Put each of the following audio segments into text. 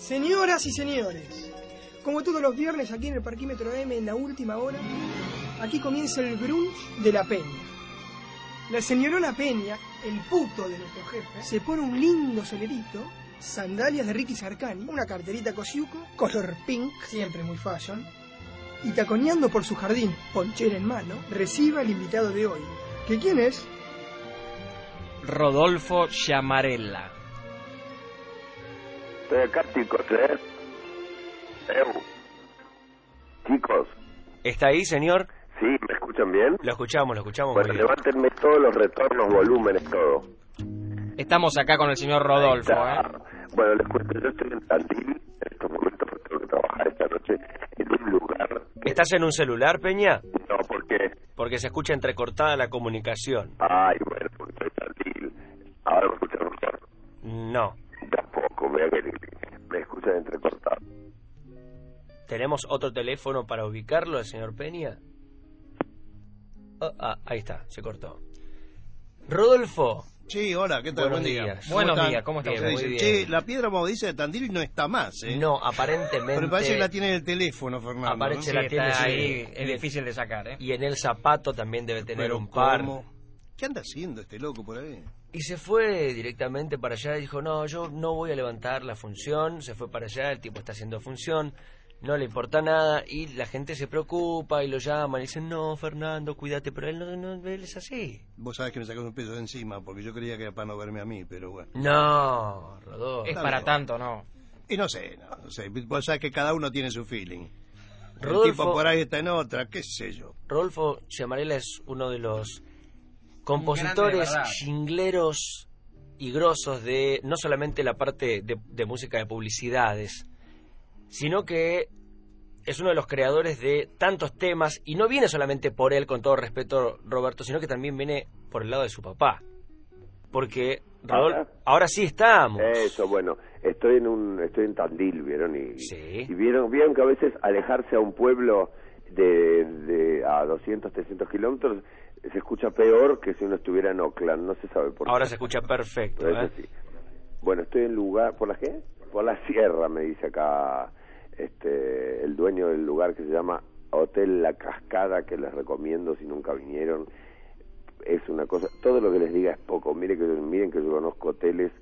Señoras y señores, como todos los viernes aquí en el Parquímetro M en la última hora, aquí comienza el brunch de la Peña. La señorona Peña, el puto de nuestro jefe, se pone un lindo solerito, sandalias de Ricky Sarkani, una carterita Cosiuco, color pink, siempre muy fashion, y taconeando por su jardín, ponchera en mano, recibe al invitado de hoy. ¿Que quién es? Rodolfo Chamarella. Estoy acá, chicos, ¿eh? Eu. Chicos, ¿Está ahí, señor? ¿sí? ¿Me escuchan bien? Lo escuchamos, lo escuchamos Bueno, muy bien. levántenme todos los retornos, volúmenes, todo. Estamos acá con el señor Rodolfo, ¿eh? Bueno, les cuento, yo estoy en Tandil, en estos momentos porque tengo que trabajar esta noche en un lugar... que- ¿Estás en un celular, Peña? No, porque... Porque se escucha entrecortada la comunicación. Ay, bueno, porque estoy en Tandil. Ahora me escuchan mejor. No. Que me escuchan entrecortado. ¿Tenemos otro teléfono para ubicarlo al señor Peña? Oh, ah, ahí está, se cortó. Rodolfo, Sí, hola, ¿qué tal? Buenos Buen día. días. ¿Cómo Buenos días, ¿cómo dicen? Muy Che, bien. la piedra movediza de Tandil no está más, ¿eh? no, aparentemente... Pero parece que la tiene en el teléfono, Fernando. Aparece Sí, la tiene, sí. ahí, es difícil de sacar, ¿eh? Y en el zapato también debe ¿no? tener Pero un par. ¿cómo? ¿Qué anda haciendo este loco por ahí? Y se fue directamente para allá y dijo, no, yo no voy a levantar la función. Se fue para allá, el tipo está haciendo función, no le importa nada. Y la gente se preocupa y lo llaman y dicen, no, Fernando, cuídate. Pero él no, no él es así. Vos sabés que me sacó un peso de encima porque yo creía que era para no verme a mí, pero bueno. No, Rodolfo. Es para tanto, ¿no? Y no sé, no, no sé. Vos sabés que cada uno tiene su feeling. El Rodolfo- tipo por ahí está en otra, qué sé yo. Rodolfo Chamarela es uno de los compositores chingleros y grosos de no solamente la parte de, de música de publicidades, sino que es uno de los creadores de tantos temas y no viene solamente por él, con todo respeto, Roberto, sino que también viene por el lado de su papá. Porque Rodolfo, Ahora. ahora sí estamos. Eso, bueno, estoy en un, estoy en Tandil, vieron y, Sí. y vieron, vieron que a veces alejarse a un pueblo de, de a 200, 300 kilómetros se escucha peor que si uno estuviera en Oakland, no se sabe por Ahora qué. se escucha perfecto. Pero ¿eh? Bueno, estoy en lugar, ¿por la qué? Por la sierra, me dice acá este el dueño del lugar que se llama Hotel La Cascada, que les recomiendo si nunca vinieron. Es una cosa, todo lo que les diga es poco. Miren que, miren que yo conozco hoteles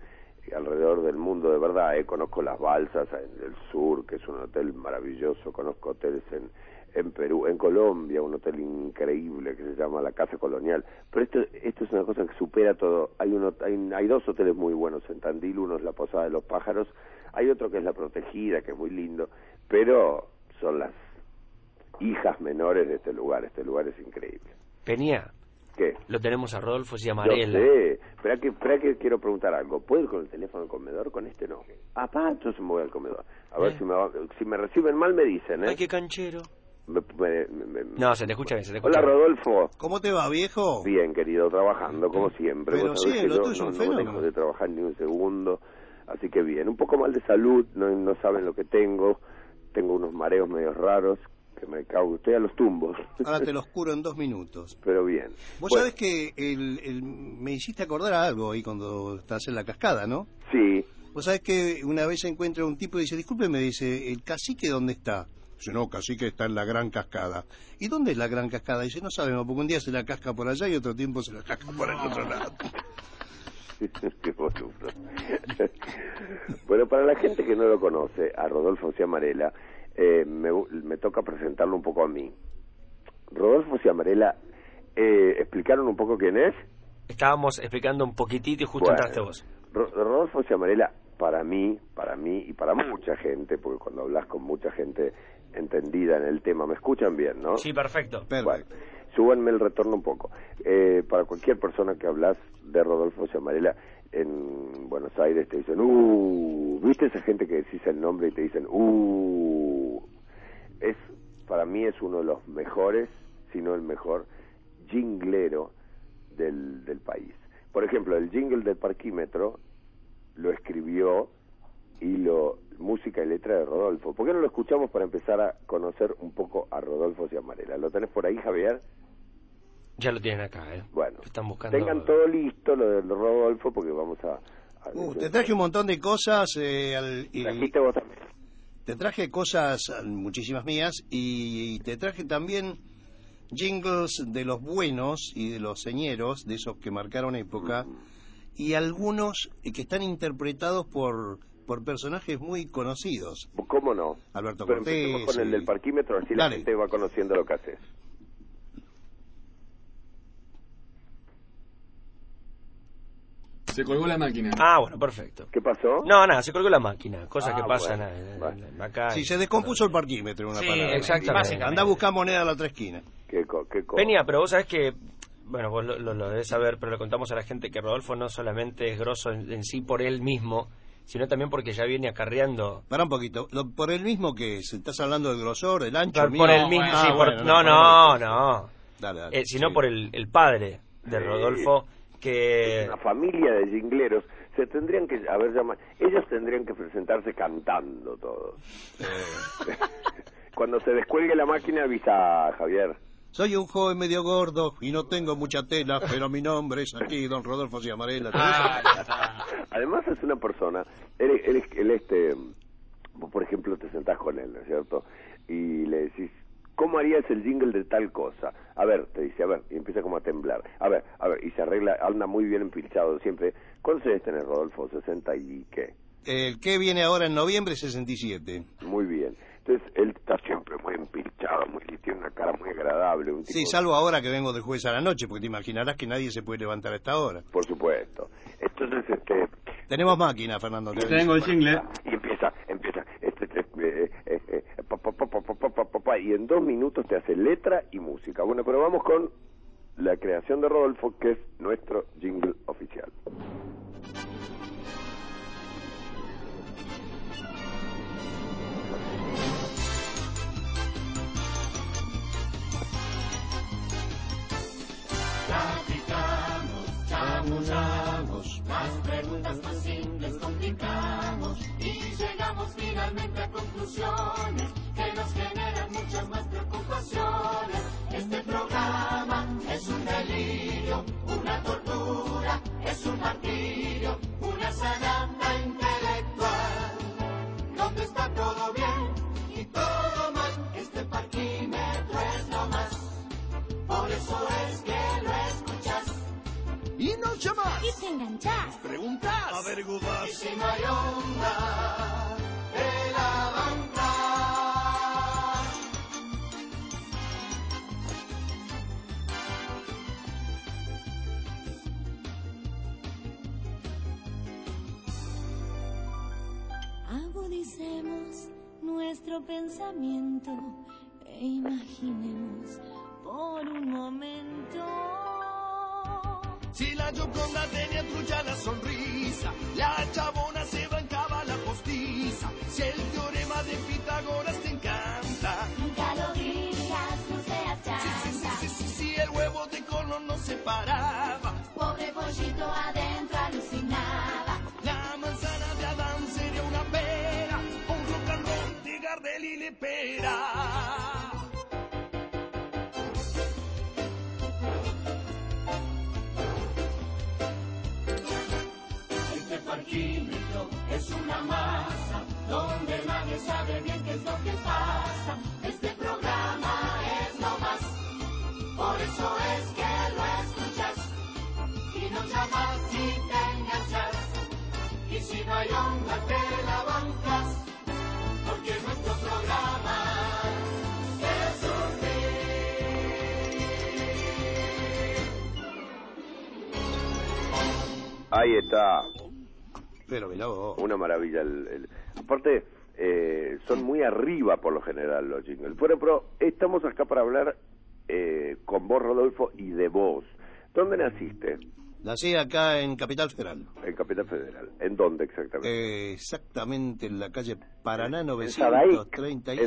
alrededor del mundo, de verdad, eh, conozco las balsas en el sur, que es un hotel maravilloso, conozco hoteles en, en Perú, en Colombia, un hotel increíble que se llama la Casa Colonial. Pero esto, esto es una cosa que supera todo. Hay, uno, hay, hay dos hoteles muy buenos en Tandil, uno es la Posada de los Pájaros, hay otro que es la Protegida, que es muy lindo, pero son las hijas menores de este lugar. Este lugar es increíble. Peña, ¿Qué? lo tenemos a Rodolfo Ciamarella. sé. Espera que, espera que quiero preguntar algo. ¿Puedo ir con el teléfono al comedor? Con este no. Ah, pa, entonces me voy al comedor. A ver Eh. si me, va- si me reciben mal me dicen, ¿eh? Ay, qué canchero. Me- me- me- me- No, se te escucha bien, se te escucha Hola. Rodolfo. ¿Cómo te va, viejo? Bien, querido, trabajando como siempre. Pero sí, que lo yo tuyo es no, un no fenómeno. dejo de trabajar ni un segundo. Así que bien. Un poco mal de salud, no, no saben lo que tengo. Tengo unos mareos medio raros que me cago. Estoy a los tumbos. Ahora te los curo en dos minutos. Pero bien. Vos Bueno, sabés que el, el- me hiciste acordar a algo ahí cuando estás en la cascada, ¿no? Sí. Vos sabés que una vez se encuentra un tipo y dice, disculpe, me dice, ¿el cacique dónde está? Dice, no, cacique está en la gran cascada. ¿Y dónde es la gran cascada? Dice, no sabemos, porque un día se la casca por allá y otro tiempo se la casca por el otro lado. Bueno, para la gente que no lo conoce, a Rodolfo Ciamarela, eh, me, me toca presentarlo un poco a mí. Rodolfo Ciamarela, eh, ¿explicaron un poco quién es? Estábamos explicando un poquitito y justo Bueno, entraste vos. Ro- Rodolfo Ciamarela, para mí, para mí y para mucha gente, porque cuando hablas con mucha gente entendida en el tema, me escuchan bien, ¿no? Sí, perfecto. Bueno, Perfecto. súbanme el retorno un poco. Eh, para cualquier persona que hablas de Rodolfo Ciamarela en Buenos Aires te dicen, uh, ¿viste esa gente que decís el nombre y te dicen, uh? Es, para mí es uno de los mejores, si no el mejor, jinglero del, del país. Por ejemplo, el jingle del parquímetro lo escribió y lo música y letra de Rodolfo. ¿Por qué no lo escuchamos para empezar a conocer un poco a Rodolfo Ciamarela? ¿Lo tenés por ahí, Javier? Ya lo tienen acá, ¿eh? Bueno, Están buscando... tengan todo listo lo del Rodolfo porque vamos a... a- Uh, te traje un montón de cosas. eh, al- y- Trajiste vos también. te traje cosas, muchísimas mías, y te traje también jingles de los buenos y de los señeros, de esos que marcaron época, y algunos que están interpretados por, por personajes muy conocidos. ¿Cómo no? Alberto Pero Cortés. empecemos con el y- del parquímetro, así la Dale. gente va conociendo lo que haces. Se colgó la máquina. Ah, bueno, perfecto. ¿Qué pasó? No, nada, se colgó la máquina. Cosas Ah, que pasan bueno, acá. Sí, se descompuso el parquímetro, en una Sí, palabra. exactamente. Anda a buscar moneda a la otra esquina. ¿Qué, co- qué co- Peña, pero vos sabés que, bueno, vos lo, lo, lo debes saber, pero le contamos a la gente que Rodolfo no solamente es grosso en, en sí por él mismo, sino también porque ya viene acarreando. Para un poquito. Lo- por el mismo que es, estás hablando del grosor, del ancho. Por, mío? por el mismo, Ah, sí, por- bueno, no, no, no, Dale, dale. Eh, sino Sí. por el, el padre de. Rodolfo, que... una familia de jingleros se tendrían que haber llamado ellos tendrían que presentarse cantando todos cuando se descuelgue la máquina avisa Javier Soy un joven medio gordo y no tengo mucha tela, pero mi nombre es aquí, don Rodolfo Ciamarela. Ah, además es una persona él, él, él, este vos, por ejemplo te sentás con él ¿no es cierto? y le decís ¿Cómo harías el jingle de tal cosa? A ver, te dice, a ver, y empieza como a temblar. A ver, a ver, y se arregla, anda muy bien empilchado siempre. ¿Cuántos años tenés, Rodolfo? ¿60 y qué? El que viene ahora en noviembre, 67. Muy bien antes él está siempre muy empilchado, muy tiene una cara muy agradable. Sí, salvo ahora que vengo de jueves a la noche, porque te imaginarás que nadie se puede levantar a esta hora. Por supuesto. Entonces, este... Tenemos máquina, Fernando. Te tengo el jingle. Y empieza, empieza. Este, este, eh, eh, eh, pa, pa, pa, y en dos minutos te hace letra y música. Bueno, pero vamos con la creación de Rodolfo, que es nuestro jingle oficial. Chamullamos. Las preguntas más simples complicamos y llegamos finalmente a conclusiones que nos generan muchas más preocupaciones. Este programa es un delirio, una tortura, es un martirio, una sanata Preguntas. Averiguas. Y si no hay onda de la banca. Agudicemos nuestro pensamiento e imaginemos por un momento. Si la Gioconda tenía trucha la sonrisa, la chabona se bancaba la postiza. Si el teorema de Pitágoras te encanta, Nunca lo digas, no seas si, si, si, chanta. si, si, si el huevo de color no se paraba, si te enganchas. Y si no hay onda te la bancas, porque nuestro programa es un Ahí está. Pero mirá vos. Una maravilla. El, el- Aparte, eh, son muy arriba por lo general los jingles. Pero, pero estamos acá para hablar eh, con vos, Rodolfo, y de vos. ¿Dónde naciste? Nací acá en Capital Federal. En Capital Federal. ¿En dónde exactamente? Eh, exactamente en la calle Paraná Sadaic. 930. En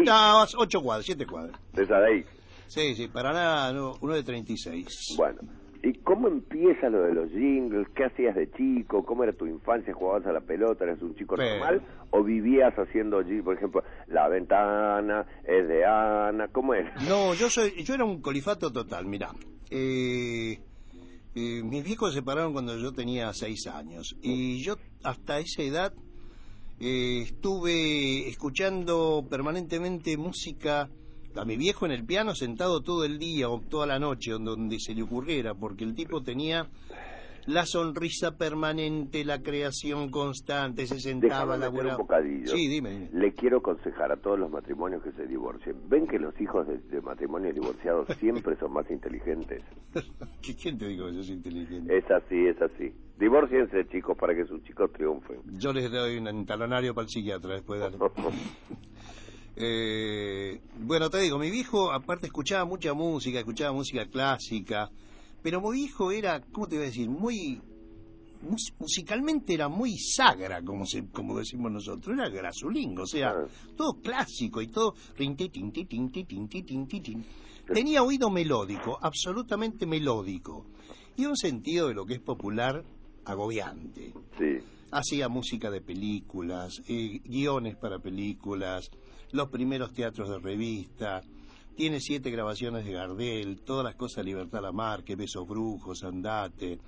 está, ocho cuadras, siete cuadras. De Sadaic. Sí, sí, Paraná no, uno de 36. Bueno. ¿Y cómo empieza lo de los jingles? ¿Qué hacías de chico? ¿Cómo era tu infancia? ¿Jugabas a la pelota? ¿Eras un chico Pero- normal? ¿O vivías haciendo jingles? Por ejemplo, La ventana es de Ana. ¿Cómo es? No, yo soy, yo era un colifato total, mirá. eh, mis viejos se separaron cuando yo tenía seis años. Y yo hasta esa edad eh, estuve escuchando permanentemente música a mi viejo en el piano sentado todo el día o toda la noche donde se le ocurriera porque el tipo tenía la sonrisa permanente, la creación constante, se sentaba, Déjame meter un bocadillo. Sí, dime. Le quiero aconsejar a todos los matrimonios que se divorcien. ¿Ven que los hijos de, de matrimonios divorciados siempre son más inteligentes? ¿Qué- ¿Quién te dijo que soy inteligente? Es así, es así. Divórciense, chicos, para que sus chicos triunfen. Yo les doy un talonario para el psiquiatra después, dale. Eh, bueno, te digo, mi viejo aparte escuchaba mucha música, escuchaba música clásica, pero mi viejo era, ¿cómo te voy a decir? Muy, mus- musicalmente era muy sagra, como, se, como decimos nosotros, era grasulingo, o sea, todo clásico y todo... Tenía oído melódico, absolutamente melódico, y un sentido de lo que es popular agobiante. Sí. hacía música de películas, eh, guiones para películas, los primeros teatros de revista, tiene siete grabaciones de Gardel, todas las cosas Libertad Lamarque, Besos Brujos, Andate,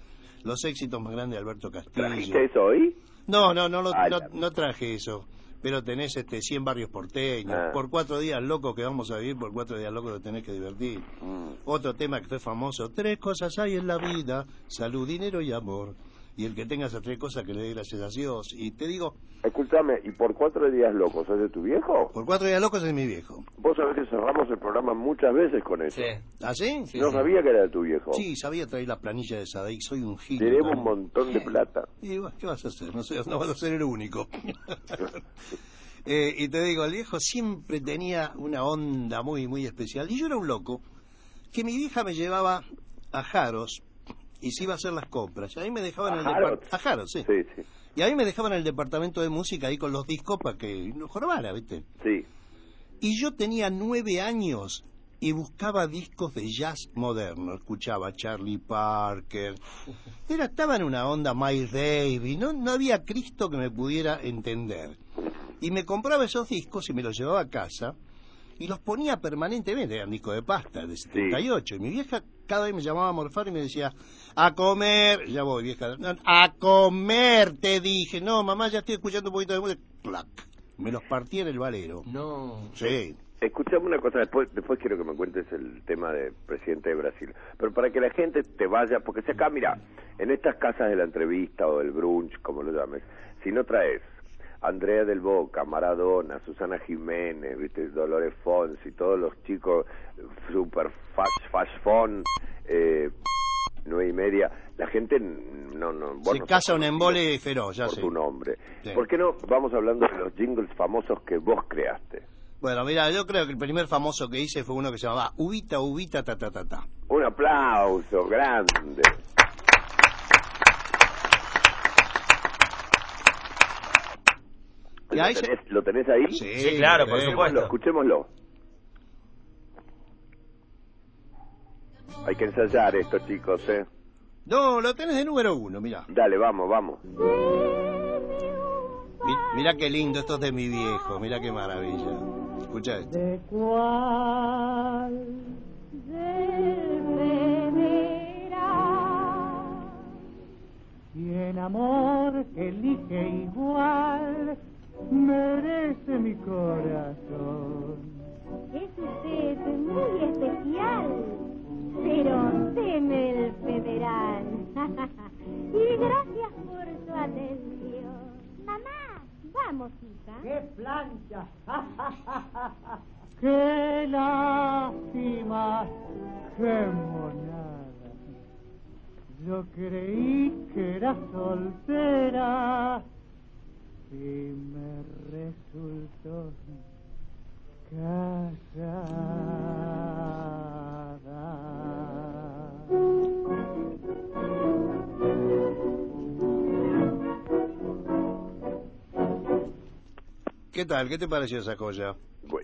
los éxitos más grandes de Alberto Castillo. ¿Trajiste eso hoy? No, no, no, lo- Ah, no, ya. no traje eso. Pero tenés este 100 barrios porteños. Ah. Por cuatro días locos que vamos a vivir, por cuatro días locos te tenés que divertir. Mm. Otro tema que fue famoso. Tres cosas hay en la vida: salud, dinero y amor. Y el que tenga esas tres cosas que le dé gracias a Dios. Y te digo, Escúchame, ¿y por cuatro días locos es de tu viejo? por cuatro días locos es mi viejo. Vos sabés que cerramos el programa muchas veces con eso. ¿Ah, sí? no sabía que era de tu viejo. Sí, sabía traer la planilla de Sadek. Soy un gil. Te debo un montón de plata. Y bueno, ¿qué vas a hacer? No, sé, no vas a ser el único. Eh, y te digo, el viejo siempre tenía una onda muy, muy especial. Y yo era un loco que mi vieja me llevaba a Jaros y se iba a hacer las compras. Y a mí me dejaban el ¿A Jaros? depart- A Jaros, sí. Sí, sí. Y a mí me dejaban en el departamento de música ahí con los discos para que no jorobara, ¿viste? Sí. Y yo tenía nueve años y buscaba discos de jazz moderno. Escuchaba a Charlie Parker. Era, estaba en una onda Miles Davis. No, no había Cristo que me pudiera entender. Y me compraba esos discos y me los llevaba a casa y los ponía permanentemente. Eran discos de pasta de 78. Y mi vieja cada vez me llamaba a morfar y me decía, a comer. Ya voy, vieja. "No, a comer, te dije. No, mamá, ya estoy escuchando un poquito de música. Clac. Me los partí en el valero. No. Sí. Escuchame una cosa, después, después quiero que me cuentes el tema del presidente de Brasil. Pero para que la gente te vaya, porque si acá, mira, en estas casas de la entrevista o del brunch, como lo llames, si no traes Andrea del Boca, Maradona, Susana Jiménez, viste, Dolores Fonsi, todos los chicos super fast, fast fun, eh, nueve y media, la gente no, no, vos Se no casa un embole feroz, ya por sé. tu nombre. Sí. ¿Por qué no vamos hablando de los jingles famosos que vos creaste? Bueno, mira, yo creo que el primer famoso que hice fue uno que se llamaba Ubita, Ubita, ta, ta, ta, ta. Un aplauso grande. Y ¿Lo se- tenés, lo tenés ahí? Sí, Sí, claro, por supuesto. Escuchémoslo. Hay que ensayar esto, chicos, ¿eh? No, lo tenés de número uno, mira. Dale, vamos, vamos. Mira qué lindo, esto es de mi viejo, mira qué maravilla. Escucha esto. ¿De cuál deberá? Y en amor que elige igual, merece mi corazón. Es usted muy especial, pero teme el federal. y gracias por su atención. Mamá, vamos, hija. ¡Qué plancha! ¡Qué lástima! ¡Qué monada! Yo creí que era soltera y me resultó ¿Qué tal? ¿Qué te pareció esa joya?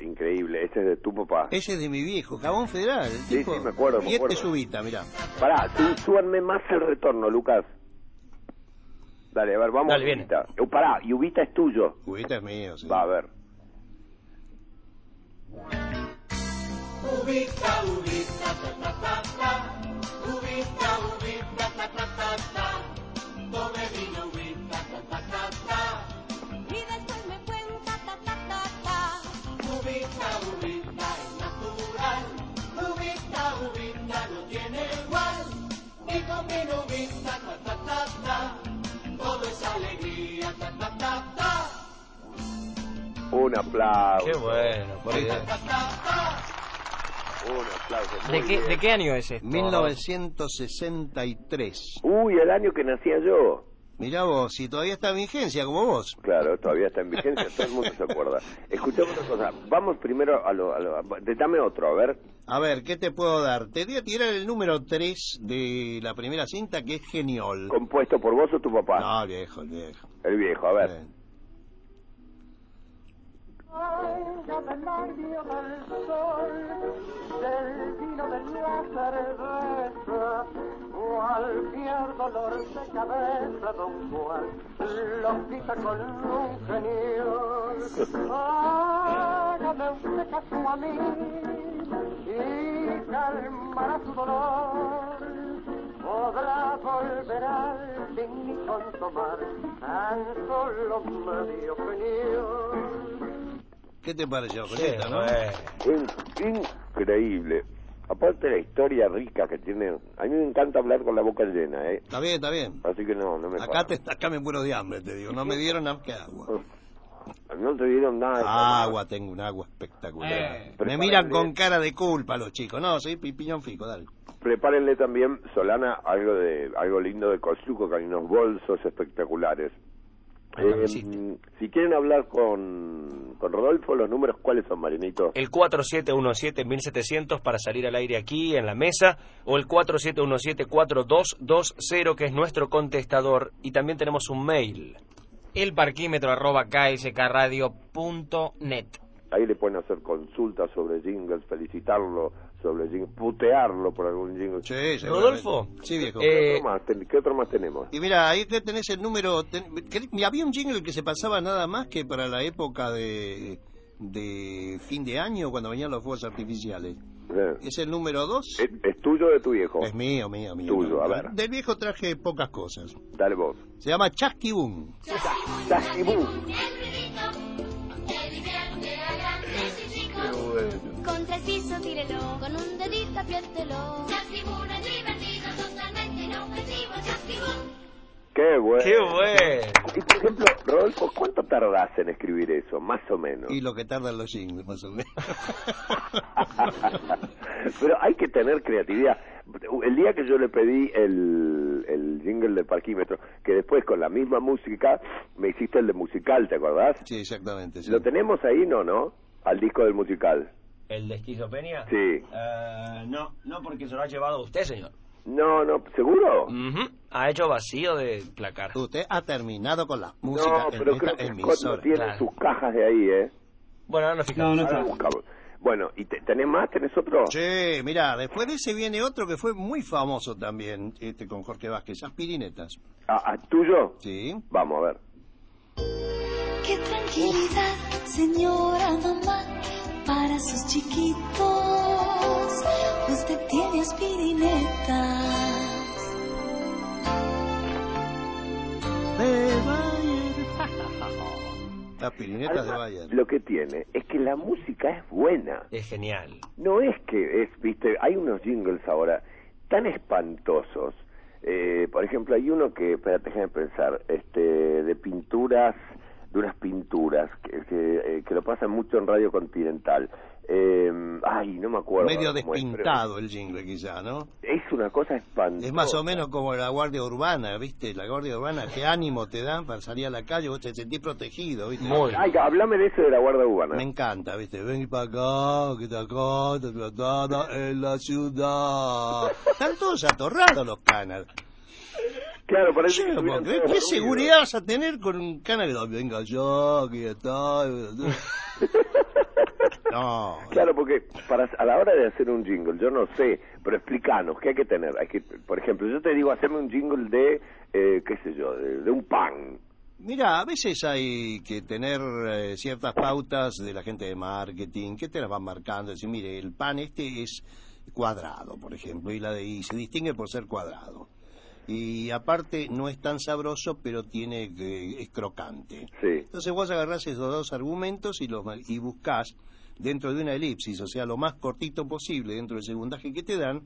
Increíble, ese es de tu papá. Ese es de mi viejo, Jabón Federal. el Sí, tipo. sí, me acuerdo, me Y este acuerdo. es Ubita, mira. Pará, súbanme más el retorno, Lucas. Dale, a ver, vamos. Dale, viene. Ubita. Eh, pará, y Ubita es tuyo. Ubita es mío, sí. Va, a ver. Ubita, ubita, ta ta ta ta. Ubita, ubita, ta ta ta ta. Tome vino, ubita, Un aplauso. Qué bueno, por Dios. Un aplauso. ¿De qué. ¿De qué año es esto? 1963. Uy, el año que nacía yo. Mirá vos, si todavía está en vigencia como vos. Claro, todavía está en vigencia, todo el mundo se acuerda. Escuchame una cosa, vamos primero a lo... A lo dame otro, a ver. A ver, ¿qué te puedo dar? Te voy a tirar el número 3 de la primera cinta, que es genial. ¿Compuesto por vos o tu papá? No, viejo, el viejo. El viejo, a ver. Bien. Venga del nervio del sol, del vino de la cerveza, cualquier dolor de cabeza, don Juan, lo quita con un genial. Hágame usted caso a mí y calmará su dolor. Podrá volver al fin y con tomar tan solo medio genial. ¿Qué te pareció, Qué Julieta, no? increíble. Aparte la historia rica que tiene... A mí me encanta hablar con la boca llena, ¿eh? Está bien, está bien. Así que no, no me Acá, paro. te, acá me muero de hambre, te digo. No me dieron nada que agua. No te dieron nada de. Agua, tengo un agua espectacular. Eh. me miran con cara de culpa los chicos. No, soy pipiñón fico, dale. Prepárenle también, Solana, algo de algo lindo de Cosuco, que hay unos bolsos espectaculares. Eh, camisita. si quieren hablar con, con Rodolfo, los números, ¿cuáles son, Marinito? El 4717-1700 para salir al aire aquí en la mesa o el 4717-4220 que es nuestro contestador y también tenemos un mail. El parquímetro arroba kskradio.net. Ahí le pueden hacer consultas sobre jingles, felicitarlo sobre jingles, putearlo por algún jingle. Sí, Rodolfo, Sí, viejo. ¿Qué, Eh, otro más, ten- qué otro más tenemos? Y mira, ahí que tenés el número... ten- que- había un jingle que se pasaba nada más que para la época de, de fin de año, cuando venían los fuegos artificiales. Es el número 2. ¿Es, es tuyo o de tu viejo? Es mío, mío, mío. Tuyo, a ver. Del viejo traje pocas cosas. Dale vos. Se llama Chasquibum. Chasquibú. Con tres pisos tírelo, con un dedito apriételo. Chasquibún es divertido, totalmente inofensivo. Chasquibún. Qué bueno. ¡Qué bueno! Y por ejemplo, Rodolfo, ¿cuánto tardás en escribir eso? Más o menos. Y lo que tardan los jingles, más o menos. Pero hay que tener creatividad. El día que yo le pedí el, el jingle del parquímetro, que después con la misma música me hiciste el de musical, ¿te acordás? Sí, exactamente. sí. ¿Lo tenemos ahí, no, no? Al disco del musical. ¿El de esquizofrenia? Sí. Eh, no, no porque se lo ha llevado usted, señor. No, no, ¿seguro? Ujú, Ha hecho vacío de placar. Usted ha terminado con la música No, en pero esta creo que Scott emisora. no tiene Claro. sus cajas de ahí, ¿eh? Bueno, ahora nos fijamos. Ahora buscamos. Bueno, ¿y te- tenés más? ¿Tenés otro? Sí, mira, después de ese viene otro que fue muy famoso también, este con Jorge Vázquez, Aspirinetas. Ah, ah, ¿Tuyo? Sí. Vamos a ver. Qué tranquilidad, señora mamá, para sus chiquitos. Usted tiene aspirinetas. De Aspirinetas de Además, Bayer. Lo que tiene es que la música es buena. Es genial. No es que es, viste, hay unos jingles ahora tan espantosos. Eh, por ejemplo, hay uno que, espérate, déjame pensar, este, de pinturas, de unas pinturas, que, que, eh, que lo pasan mucho en Radio Continental. Eh, ay, no me acuerdo. Medio es, despintado el jingle quizá, ¿no? Es una cosa espantosa. Es más o menos como la guardia urbana, ¿viste? La guardia urbana, qué ánimo te dan para salir a la calle, vos te sentís protegido, ¿viste? Muy. Ay, hablame de eso de la Guardia Urbana. Me encanta, ¿viste? Ven para acá, que te acá, te tratada en la ciudad. Están todos atorrados los canas. Claro, parece que Yo, estuvieran ¿qué, seguridad vas a tener con un cana que no, venga yo, que ya está? No. Claro, porque para a la hora de hacer un jingle, yo no sé, pero explícanos, ¿qué hay que tener? Hay que, por ejemplo, yo te digo, hacerme un jingle de, eh, qué sé yo, de, de un pan. Mira, a veces hay que tener eh, ciertas pautas de la gente de marketing que te las van marcando. Decir, mire, el pan este es cuadrado, por ejemplo, y, la de, y se distingue por ser cuadrado. Y aparte no es tan sabroso, pero tiene que- es crocante. Sí. Entonces vos agarrás esos dos argumentos y, los, y buscás dentro de una elipsis, o sea, lo más cortito posible dentro del segundaje que te dan,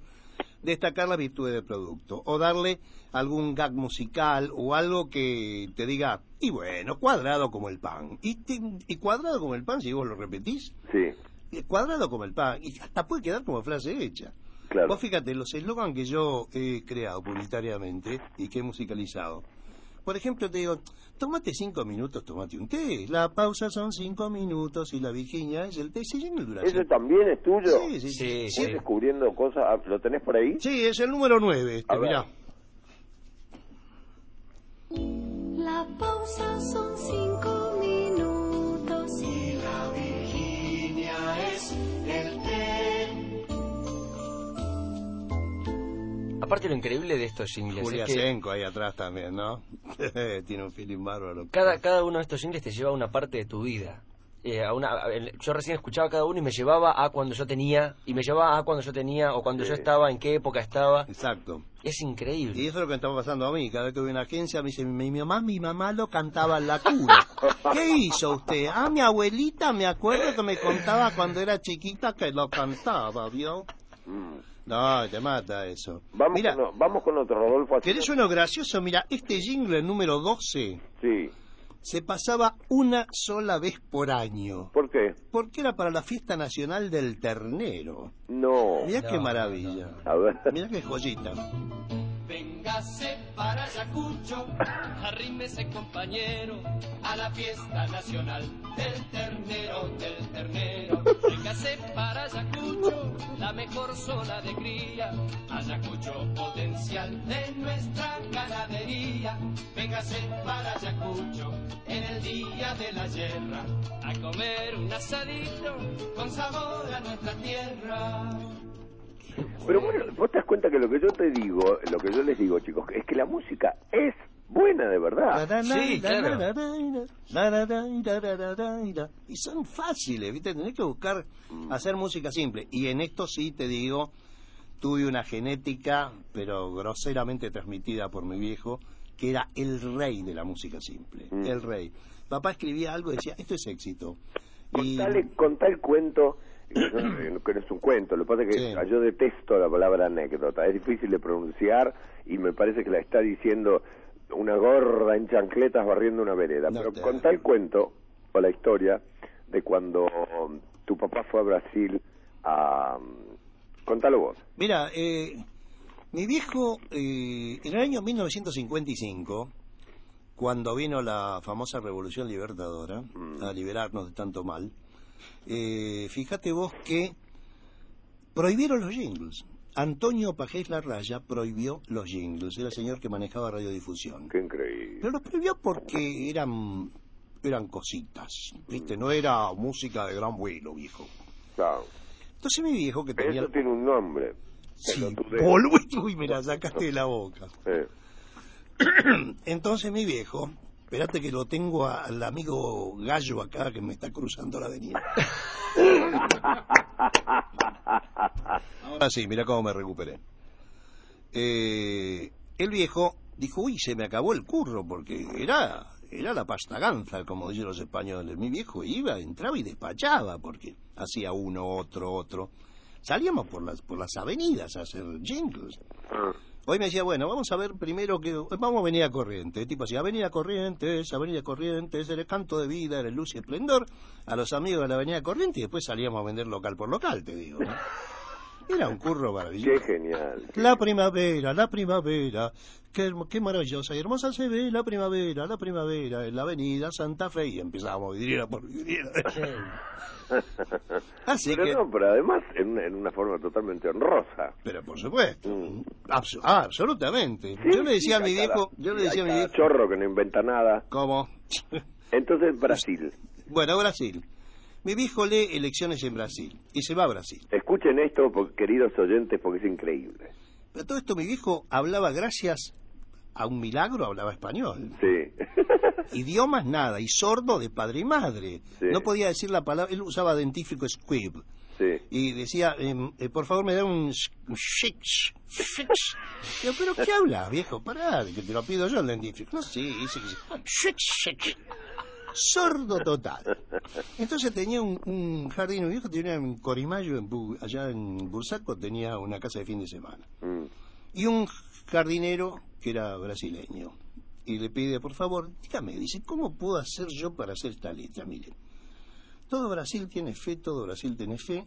destacar la virtud del producto o darle algún gag musical o algo que te diga, y bueno, cuadrado como el pan. Y, te- y cuadrado como el pan, si vos lo repetís, Sí, eh, cuadrado como el pan, y hasta puede quedar como frase hecha. Claro. Vos fíjate, los eslogan que yo he creado publicitariamente y que he musicalizado. Por ejemplo, te digo, tomate cinco minutos, tomate un té. La pausa son cinco minutos y la Virginia es el té. Se llena el duración. ¿Ese también es tuyo? Sí, sí, sí. Sí, ¿Estás sí. descubriendo cosas? Ah, ¿Lo tenés por ahí? Sí, es el número nueve, este, mirá. La pausa son cinco minutos y la Virginia es el té. Aparte lo increíble de estos jingles Julia es que Senko ahí atrás también, ¿no? Tiene un feeling bárbaro. cada, cada uno de estos jingles te lleva a una parte de tu vida. Eh, a una, a- yo recién escuchaba cada uno y me llevaba a cuando yo tenía, y me llevaba a cuando yo tenía, o cuando yo estaba, en qué época estaba. Exacto. Es increíble. Y eso es lo que me estaba pasando a mí. Cada vez que voy a una agencia me dice, mi mamá, mi mamá lo cantaba en la cuna. ¿Qué hizo usted? Ah, mi abuelita, me acuerdo que me contaba cuando era chiquita que lo cantaba, ¿vio? No, te mata eso. Vamos, Mira, con, vamos con otro, Rodolfo. así ¿querés no- uno gracioso? Mira, este jingle número 12 Sí. se pasaba una sola vez por año. ¿Por qué? Porque era para la fiesta nacional del ternero. No. Mirá No, qué no, maravilla. A ver. Mirá qué joyita. Para Ayacucho, arrímese compañero a la fiesta nacional del ternero, del ternero. Véngase para Ayacucho, la mejor zona de cría. Ayacucho, potencial de nuestra ganadería. Véngase para Ayacucho en el día de la guerra a comer un asadito con sabor a nuestra tierra. Pero bueno, vos te das cuenta que lo que yo te digo, lo que yo les digo, chicos, es que la música es buena de verdad. Sí, claro. Y son fáciles, ¿viste? Tenés que buscar hacer música simple. Y en esto sí te digo, tuve una genética, pero groseramente transmitida por mi viejo, que era el rey de la música simple. Mm. El rey. Papá escribía algo y decía, esto es éxito. Y Contale, contá el cuento, que no es un cuento, lo que pasa es que Sí. yo detesto la palabra anécdota, es difícil de pronunciar y me parece que la está diciendo una gorda en chancletas barriendo una vereda. No Pero te- contá el cuento o la historia de cuando tu papá fue a Brasil a... Contalo vos. Mira, eh, mi viejo, eh, en el año 1955, cuando vino la famosa Revolución Libertadora, a liberarnos de tanto mal, eh, fíjate vos que prohibieron los jingles. Antonio Pajés Larraya prohibió los jingles, era el señor que manejaba radiodifusión. Qué increíble. Pero los prohibió porque eran eran cositas, ¿viste? No era música de gran vuelo, viejo. Claro. Entonces mi viejo que tenía... Eso tiene un nombre. Sí, boludo, uy, me la sacaste de la boca. Eh. Entonces mi viejo, espérate que lo tengo al amigo Gallo acá que me está cruzando la avenida. Ahora sí, mira cómo me recuperé. Eh, el viejo dijo, uy, se me acabó el curro, porque era, era la pastaganza, como dicen los españoles. Mi viejo iba, entraba y despachaba, porque hacía uno, otro, otro. Salíamos por las, por las avenidas a hacer jingles. Hoy me decía, bueno, vamos a ver primero que... Vamos a Avenida Corrientes. Tipo así, Avenida Corrientes, Avenida Corrientes, el canto de vida, el luz y esplendor a los amigos de la Avenida Corrientes y después salíamos a vender local por local, te digo. ¿no? Era un curro maravilloso. Qué genial. La primavera, la primavera, qué, qué maravillosa y hermosa se ve la primavera, la primavera en la avenida Santa Fe y empezábamos vidriera por vidriera. Así pero que- no, pero además en una, en una forma totalmente honrosa. Pero por supuesto, Mm. Ah, absolutamente. Sí, yo le decía sí, a mi viejo, yo le decía a mi viejo, chorro que no inventa nada. ¿cómo? Entonces Brasil. Bueno, Brasil. Mi viejo lee elecciones en Brasil y se va a Brasil. Escuchen esto, queridos oyentes, porque es increíble. Pero todo esto mi viejo hablaba gracias a un milagro, hablaba español. Sí. Idiomas nada, y sordo de padre y madre. Sí. No podía decir la palabra, él usaba dentífrico squib. y decía, em, eh, por favor me da un sh- un shik, sh- shik, sh. Digo, pero ¿qué habla, viejo? Pará, que te lo pido yo el dentífrico. No, sí, dice que sí. Sordo total. Entonces tenía un, un jardín, un viejo tenía un corimayo en allá en Bursaco, tenía una casa de fin de semana. Mm. Y un jardinero que era brasileño. Y le pide, por favor, dígame, dice, ¿cómo puedo hacer yo para hacer esta letra? Mire, todo Brasil tiene fe, todo Brasil tiene fe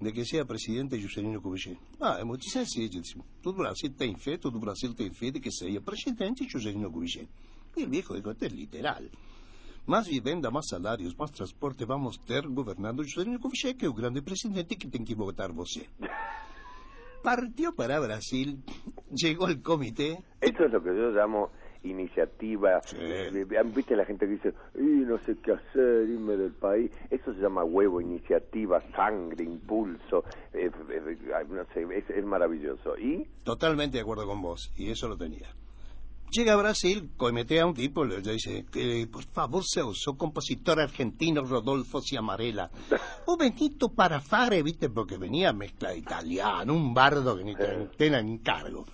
de que sea presidente Juscelino Kubitschek. Ah, é muito sencillo. Todo Brasil tem fe, todo Brasil tem fe de que sea presidente Juscelino Kubitschek. Y el viejo dijo, esto es literal. Más vivienda, más salarios, más transporte vamos a ter gobernando Juscelino Kubitschek, el grande presidente que tiene que votar você. Partió para Brasil, llegó al comité. Eso es lo que yo llamo iniciativa. Eh, Viste la gente que dice, y no sé qué hacer, irme del país. Eso se llama huevo, iniciativa, sangre, impulso. eh, eh, eh, no sé, es, es maravilloso. ¿Y? Totalmente de acuerdo con vos, y eso lo tenía. Llega a Brasil, cometea a un tipo, le dice, eh, por favor, Celso, compositor argentino Rodolfo Ciamarella. O Benito Parafare, viste, porque venía mezcla italiano, un bardo que ni te tenga en cargo.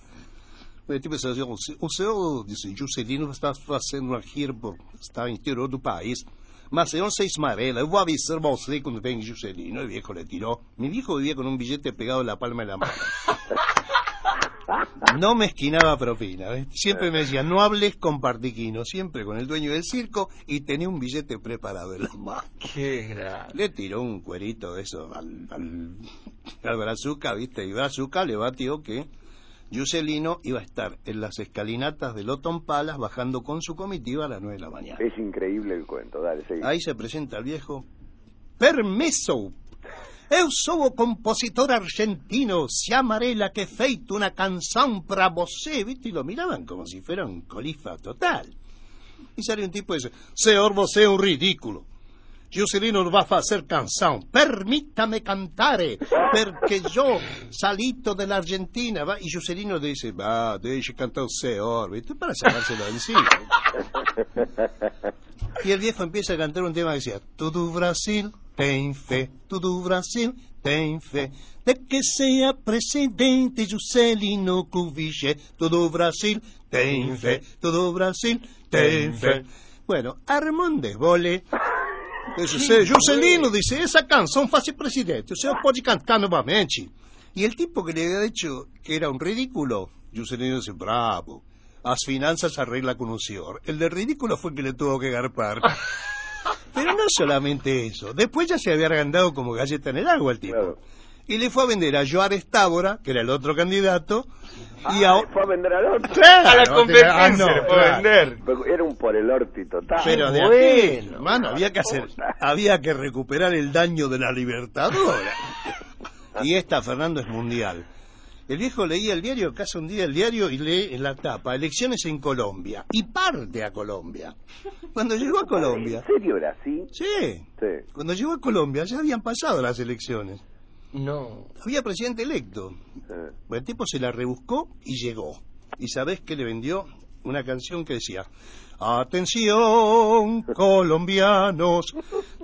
O tipo dice, o se- o senhor, disse, Juscelino está fazendo uma gira, está no interior do país. Mas eu não sei Ciamarella, eu vou avisar você quando vem Juscelino. El viejo le tiró. Mi viejo vivía con un billete pegado en la palma de la mano. No me esquinaba propina. ¿ves? Siempre me decía, no hables con Partiquino, siempre con el dueño del circo y tenía un billete preparado en la mano. Qué grande. Le tiró un cuerito de eso al, al, al Brazuca, ¿viste? Y Brazuca le batió que Yuselino iba a estar en las escalinatas del Oton Palace bajando con su comitiva a las 9 de la mañana. Es increíble el cuento, dale, seguí. Ahí se presenta el viejo. Permiso. Eu sou o compositor argentino Ciamarella que feito una canción para você, ¿viste? Y lo miraban como si fuera un colifa total. Y sale un tipo y dice, Señor, você é un ridículo. Juscelino non va a hacer canción. Permítame cantare, perché yo salito dell'Argentina. Va? Y Juscelino le dice, va, deixe cantar señor, ¿viste? Para sacárselo de encima. Y el viejo empieza a cantar un tema que decía, todo Brasil tem fe, todo Brasil tem fe, de que sea presidente Juscelino Kubitschek, todo Brasil tem fe, todo Brasil tem fe. Bueno, Armand de Vole, dice, "Se Juscelino dice, esa canción faz presidente, o sea, pode cantar novamente. Y el tipo que le había dicho que era un ridículo, Juscelino dice, bravo, las finanzas arregla con un señor. El de ridículo fue el que le tuvo que garpar. Pero no solamente eso, después ya se había agandado como galleta en el agua el tipo. Y le fue a vender a Joares Tábora, que era el otro candidato, y a... Fue a vender al otro. Claro, A la competencia ah, no, le fue a vender. Pero Era un por el orti total. Pero de aquel, hermano, había que hacer, había que recuperar el daño de la Libertadora. Y esta, Fernando, es mundial. El viejo leía el diario, casa un día el diario y lee en la tapa, elecciones en Colombia, y parte a Colombia. Cuando llegó a Colombia... ¿En serio era así? Sí. Sí. Cuando llegó a Colombia ya habían pasado las elecciones. No. Había presidente electo. Eh, El tipo se la rebuscó y llegó. ¿Y sabés qué le vendió? Una canción que decía, Atención, colombianos,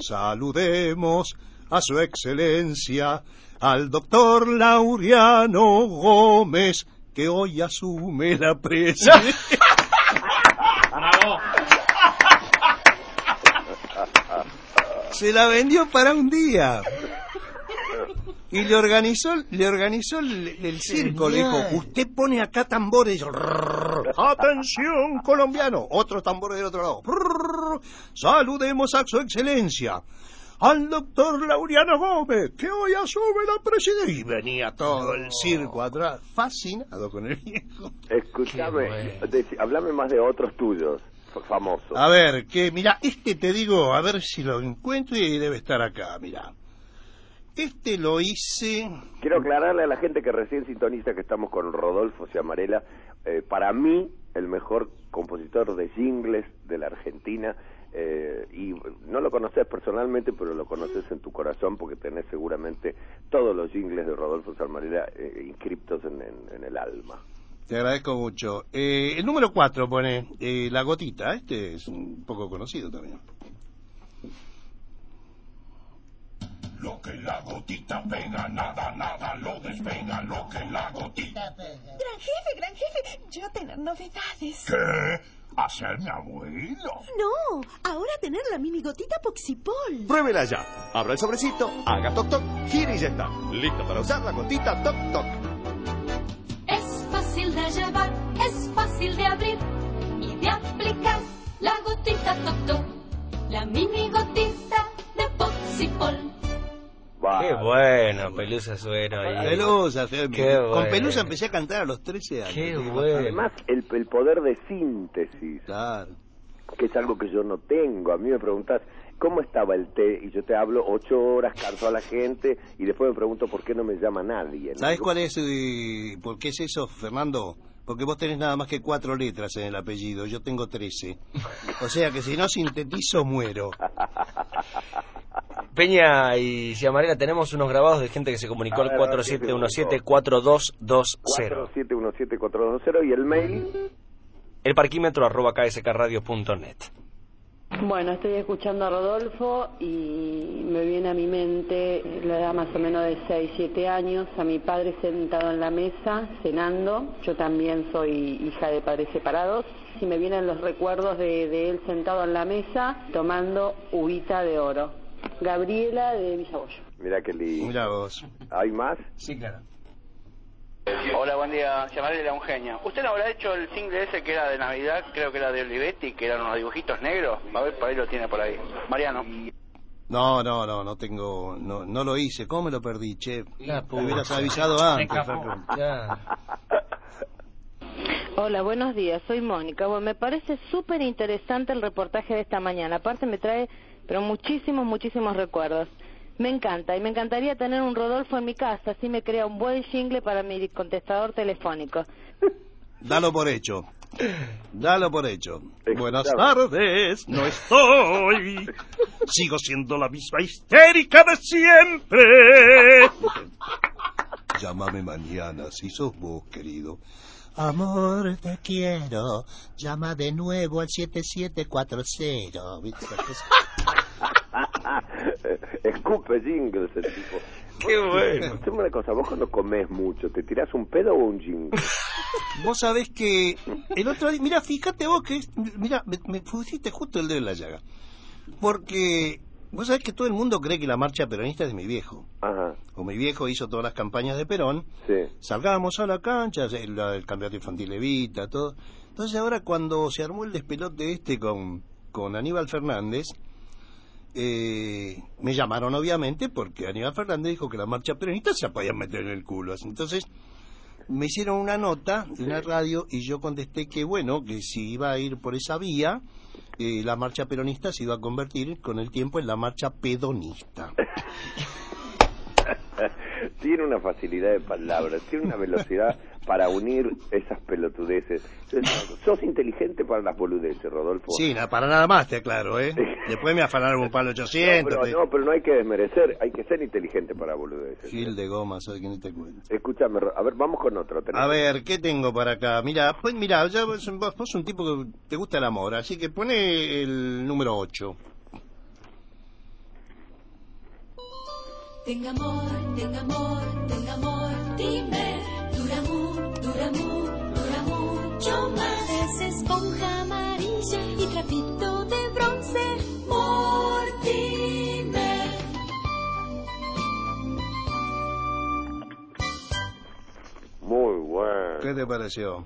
saludemos a su excelencia, al doctor Laureano Gómez, que hoy asume la presidencia. Se la vendió para un día. Y le organizó, le organizó el, el circo, le dijo, usted pone acá tambores, atención colombiano, otros tambores del otro lado, saludemos a su excelencia, al doctor Laureano Gómez, que hoy asume la presidencia. Y venía todo el circo atrás, fascinado con el viejo. Escúchame, hablame más de otros tuyos, famosos. A ver, que mira, este te digo, a ver si lo encuentro y debe estar acá, mira. Este lo hice... Quiero aclararle a la gente que recién sintoniza que estamos con Rodolfo Ciamarela, eh, para mí el mejor compositor de jingles de la Argentina, eh, y no lo conoces personalmente, pero lo conoces en tu corazón porque tenés seguramente todos los jingles de Rodolfo Ciamarela eh, inscriptos en, en- en el alma. Te agradezco mucho. Eh, el número 4 pone eh, La Gotita. Este es un poco conocido también. Lo que la gotita pega, nada, nada lo despega. Lo que la gotita pega. Gran jefe, gran jefe, yo tener novedades. ¿Qué? ¿Hacer mi abuelo? No, ahora tener la mini gotita Poxipol. Pruébela ya. Abra el sobrecito, haga toc toc, gire y ya está. Listo para usar la gotita toc toc. Es fácil de llevar, es fácil de abrir y de aplicar la gotita toc toc, la mini gotita de Poxipol. Qué bueno, Pelusa suena ahí. Pelusa. Qué Con bueno. Pelusa empecé a cantar a los 13 años. Qué bueno. Además, el, el poder de síntesis, Claro. que es algo que yo no tengo. A mí me preguntas, ¿cómo estaba el té? Y yo te hablo ocho horas, canso a la gente, y después me pregunto por qué no me llama nadie. ¿no? ¿Sabes cuál es, eh, por qué es eso, Fernando? Porque vos tenés nada más que cuatro letras en el apellido, yo tengo trece. O sea que si no sintetizo, muero. Peña y Ciamarela, tenemos unos grabados de gente que se comunicó al ver, a ver, ¿qué se 4717-4220. 47174220 y el mail. El parquímetro arroba kskradio.net. Bueno, estoy escuchando a Rodolfo y me viene a mi mente la edad más o menos de 6, 7 años, a mi padre sentado en la mesa, cenando. Yo también soy hija de padres separados. Y me vienen los recuerdos de, de él sentado en la mesa tomando uvita de oro. Gabriela de Villabollo. Mira qué lindo. Mira vos. ¿Hay más? Sí, claro. Hola, buen día. Llamaré era un genio. ¿Usted no habrá hecho el single ese que era de Navidad? Creo que era de Olivetti, que eran unos dibujitos negros. A ver, por ahí lo tiene por ahí. Mariano. No, no, no, no tengo, no, no lo hice. ¿Cómo me lo perdí, che? La Me hubieras avisado antes. Hola, buenos días. Soy Mónica. Bueno, me parece súper interesante el reportaje de esta mañana. Aparte me trae, pero muchísimos, muchísimos recuerdos. Me encanta y me encantaría tener un Rodolfo en mi casa. Así me crea un buen jingle para mi contestador telefónico. Dalo por hecho. Dalo por hecho. Buenas tardes. No estoy. Sigo siendo la misma histérica de siempre. Llámame mañana si sos vos, querido. Amor, te quiero. Llama de nuevo al 7740. ¿Viste esa cosa? Escupe jingles el tipo. Qué bueno. Escuchame una cosa, vos cuando comes mucho, ¿te tirás un pedo o un jingle? Vos sabés que el otro día, mira, fíjate vos que, mira, me, me pusiste justo el dedo en la llaga. Porque vos sabés que todo el mundo cree que la marcha peronista es de mi viejo. Ajá, Como mi viejo hizo todas las campañas de Perón, sí. salgábamos a la cancha, el, el campeonato infantil Evita, todo. Entonces ahora cuando se armó el despelote este con, con Aníbal Fernández, eh, me llamaron obviamente porque Aníbal Fernández dijo que la marcha peronista se podían meter en el culo. Entonces me hicieron una nota de una radio y yo contesté que bueno, que si iba a ir por esa vía, la marcha peronista se iba a convertir con el tiempo en la marcha pedonista. tiene una facilidad de palabras, tiene una velocidad para unir esas pelotudeces. Entonces, sos inteligente para las boludeces, Rodolfo. Sí, na- para nada más, te aclaro, ¿eh? Después me afanaron un palo 800. No, pero, te- no, pero no hay que desmerecer, hay que ser inteligente para boludeces. Gil de goma, soy que no te cuento. Escúchame, a ver, vamos con otro. tenés- A ver, ¿qué tengo para acá? Mira, pues mira, ya vos, vos sos un tipo que te gusta el amor, así que pone el número 8. Tenga amor, tenga amor, tenga amor, dime. Dura mu, dura mu, dura mucho más. Es esponja amarilla y trapito de bronce. Mortimer. Muy bueno. ¿Qué te pareció?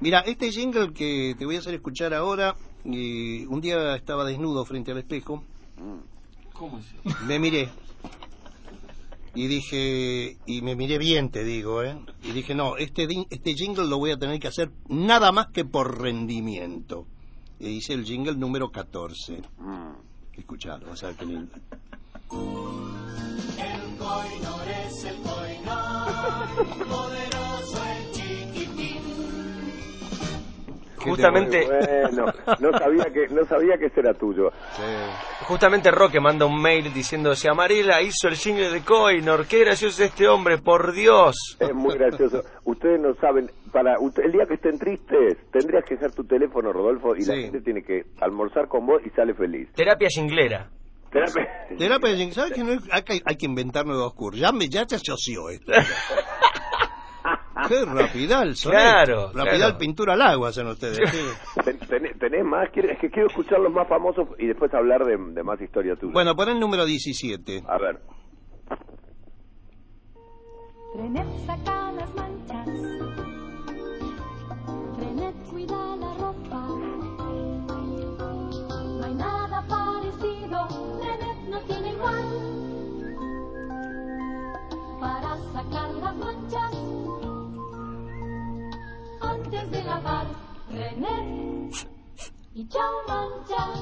Mira, este jingle que te voy a hacer escuchar ahora, y un día estaba desnudo frente al espejo, ¿Cómo es? me miré y dije, y me miré bien, te digo, ¿eh? Y dije, no, este, este jingle lo voy a tener que hacer nada más que por rendimiento. E hice el jingle número 14. Escuchalo, vas a ver qué lindo. El coinor es el coinor, poderoso el Justamente, Bueno, no sabía que no sabía que ese era tuyo. justamente Roque manda un mail diciendo si Amarela hizo el single de Coinor, qué gracioso es este hombre, por Dios. Es muy gracioso. Ustedes no saben, para usted- el día que estén tristes, tendrías que hacer tu teléfono, Rodolfo, y la gente tiene que almorzar con vos y sale feliz. Terapia jinglera. Terapia. Terapia. ¿Sabes que no hay, hay que inventar nuevos cursos? Ya, me, ya se asoció esto. Qué rapidal, son Claro. Rapidal claro. pintura al agua hacen ustedes. sí. Ten- tenés, tenés más? Quiero- Es que quiero escuchar los más famosos y después hablar de, de más historia tuya. Bueno, pon el número 17. A ver. Renet saca las manchas. Renet cuida la ropa. No hay nada parecido. Renet no tiene igual. Para sacar las manchas. Antes de lavar. Renet. Y chao mancha.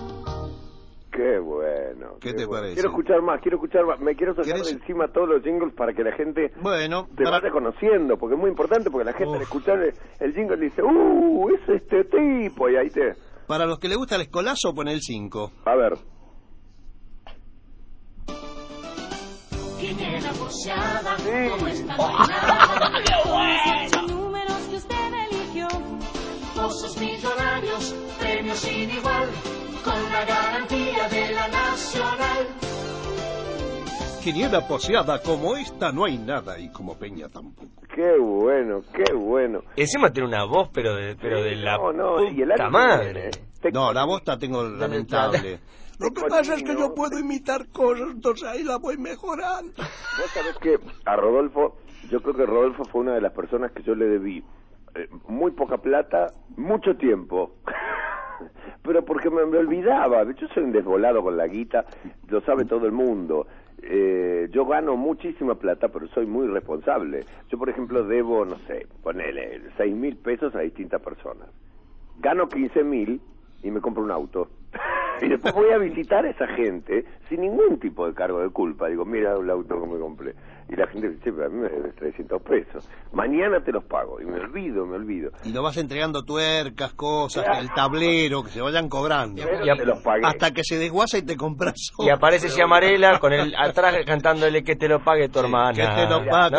Qué bueno. ¿Qué te bueno. parece? Quiero escuchar más, quiero escuchar más. Me quiero sacar de encima todos los jingles para que la gente Bueno, te para- vaya conociendo, porque es muy importante, porque la gente al escuchar el, el jingle dice, ¡Uh! Es este tipo, y ahí te... Para los que les gusta el escolazo, pon el 5. A ver. Boceada, como esta no hay nada. Pozos millonarios, premios sin igual, con la garantía de la Nacional. Quiniela poseada, como esta no hay nada y como Peña tampoco. Qué bueno, qué bueno. Encima tiene una voz, pero de, pero de la No, no, y el puta año que madre. te- No, la voz la tengo lamentable. Lo que pasa es que yo puedo imitar cosas, entonces ahí la voy mejorando. Vos sabés que a Rodolfo, yo creo que Rodolfo fue una de las personas que yo le debí eh, muy poca plata, mucho tiempo. Pero porque me, me olvidaba, yo soy un desvolado con la guita, lo sabe todo el mundo. Eh, yo gano muchísima plata, pero soy muy responsable. Yo, por ejemplo, debo, no sé, ponele seis mil pesos a distintas personas. Gano 15 mil y me compro un auto. Y después voy a visitar a esa gente sin ningún tipo de cargo de culpa. Digo, mira el auto que me compré. Y la gente dice, pero a mí me debes 300 pesos. Mañana te los pago. Y me olvido, me olvido. Y lo vas entregando tuercas, cosas, el tablero, que se vayan cobrando. Pero te los pagué. Hasta que se desguasa y te compras Y aparece Ciamarela con el atrás cantándole que te lo pague tu hermana. que te lo pague,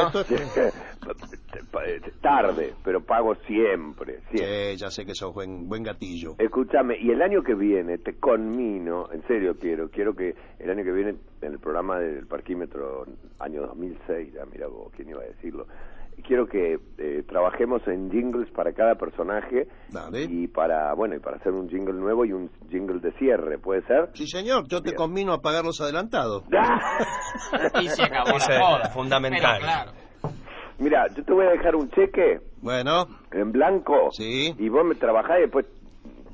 Tarde, pero pago siempre, siempre. Sí, ya sé que sos buen, buen gatillo. Escúchame, y el año que viene te conmino, en serio quiero, quiero que el año que viene en el programa del parquímetro año 2006, ya mira vos, quién iba a decirlo, quiero que eh, trabajemos en jingles para cada personaje y para, bueno, y para hacer un jingle nuevo y un jingle de cierre, ¿puede ser? Sí, señor, yo te convino a pagar los adelantados. Y se acabó la fundamental. Pero claro. Mira, yo te voy a dejar un cheque Bueno. en blanco Sí. y vos me trabajás y después...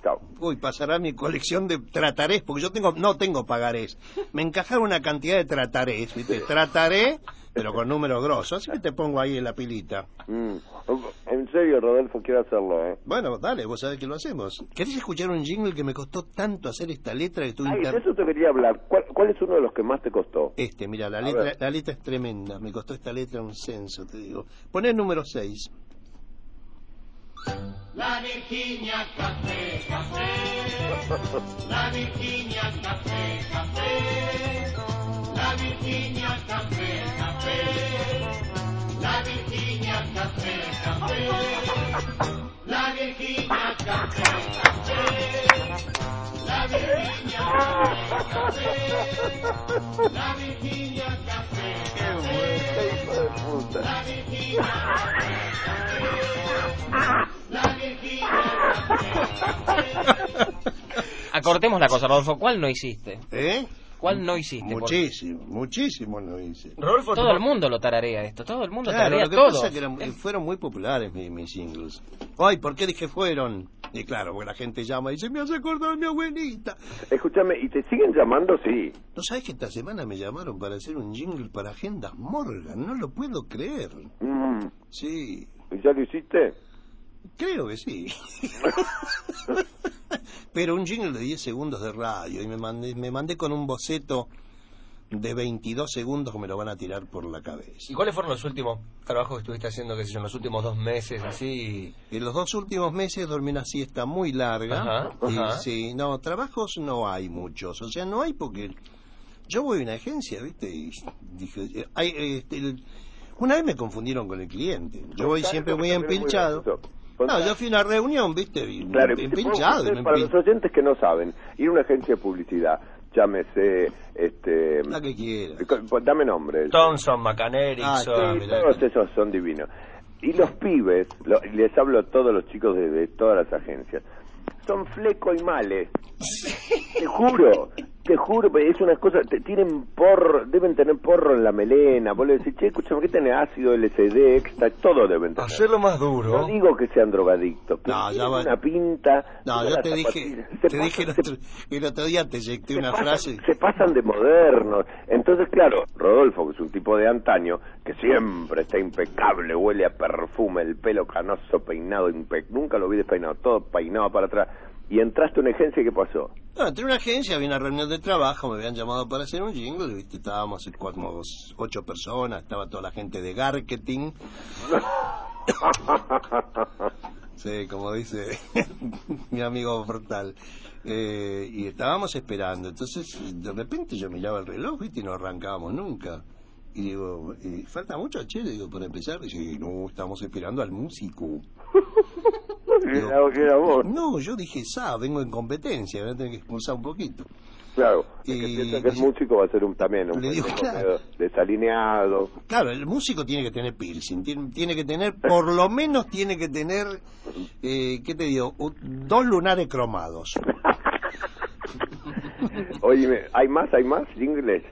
Chao. Uy, pasará mi colección de tratarés, porque yo tengo, no tengo pagarés. Me encajaron una cantidad de tratarés, ¿viste? Trataré, pero con números grosos, así que te pongo ahí en la pilita. Mm. En serio, Rodolfo, quiero hacerlo, ¿eh? Bueno, dale, vos sabés que lo hacemos. ¿Querés escuchar un jingle que me costó tanto hacer esta letra que estuve Ay, inter- de eso te quería hablar. ¿Cuál, cuál es uno de los que más te costó? Este, mira, la A letra, ver. la letra es tremenda. Me costó esta letra un censo, te digo. Poné el número 6. La Virginia café, café. La Virginia café, café. La Virginia café, café. La Virginia café, café. La Virginia café, café. La Virginia café, café. La Virginia café, café. La Virginia La Acortemos la cosa, Rodolfo. ¿Cuál no hiciste? ¿Eh? ¿Cuál no hiciste? Muchísimo, muchísimo no hice. Rodolfo, Todo el mundo lo tararea esto. Todo el mundo Claro, tararea lo que todo. pasa es que eran- eh, fueron muy populares mis, mis singles. Ay, ¿por qué dije fueron? Y claro, porque la gente llama y dice, me hace acordar a mi abuelita. Escúchame, ¿y te siguen llamando? Sí. ¿No sabes que esta semana me llamaron para hacer un jingle para Agendas Morgan? No lo puedo creer. Mm. Sí, ¿Y ya lo hiciste? creo que sí. Pero un jingle de 10 segundos de radio y me mandé, me mandé con un boceto de 22 segundos que me lo van a tirar por la cabeza. ¿Y cuáles fueron los últimos trabajos que estuviste haciendo, qué sé yo, en los últimos dos meses, así? En los dos últimos meses dormí una siesta muy larga. Ajá, y ajá. sí, no, trabajos no hay muchos. O sea, no hay porque yo voy a una agencia, ¿viste? Y dije, eh, hay, este, el- una vez me confundieron con el cliente. Yo voy siempre muy. Contá. No, yo fui a una reunión, ¿viste? Y Claro, me para los oyentes que no saben, ir a una agencia de publicidad llámese, este... La que quiera. co- Dame nombre. Thompson, McCann Sí, Erickson. todos esos son divinos. Y los pibes, lo- y les hablo a todos los chicos de, de todas las agencias, son fleco y males. Te juro, te juro, es una cosa, te, tienen porro, deben tener porro en la melena. Vos le decís, che, escúchame, ¿qué tenés ácido, LSD, extra? Todo deben tener. Hacerlo más No duro. digo que sean drogadictos, pero No, ya va. una pinta. No, yo te dije, te dije el otro, el otro día te inyecté una pasan- frase. se pasan de modernos. Entonces, claro, Rodolfo, que es un tipo de antaño, que siempre está impecable, huele a perfume, el pelo canoso, peinado, impe- nunca lo vi despeinado, todo peinado para atrás. Y entraste a una agencia ¿qué pasó? No, entré a una agencia, había una reunión de trabajo, me habían llamado para hacer un jingle, ¿viste? estábamos como ocho personas, estaba toda la gente de marketing. Sí, como dice mi amigo Portal. Eh, y estábamos esperando. Entonces, de repente yo miraba el reloj, ¿viste? Y no arrancábamos nunca. Y digo, ¿falta mucho, che? Le digo, para empezar. Y dice, no, estamos esperando al músico. Era vos. no, yo dije, sa, vengo en competencia, voy a tener que expulsar un poquito. Claro, el Y- que piensa que es músico va a ser un, también un digo, claro. desalineado. Claro, el músico tiene que tener piercing, tiene, tiene que tener, por lo menos tiene que tener, eh, ¿qué te digo? Un- dos lunares cromados. Oye, ¿hay más? ¿Hay más jingles?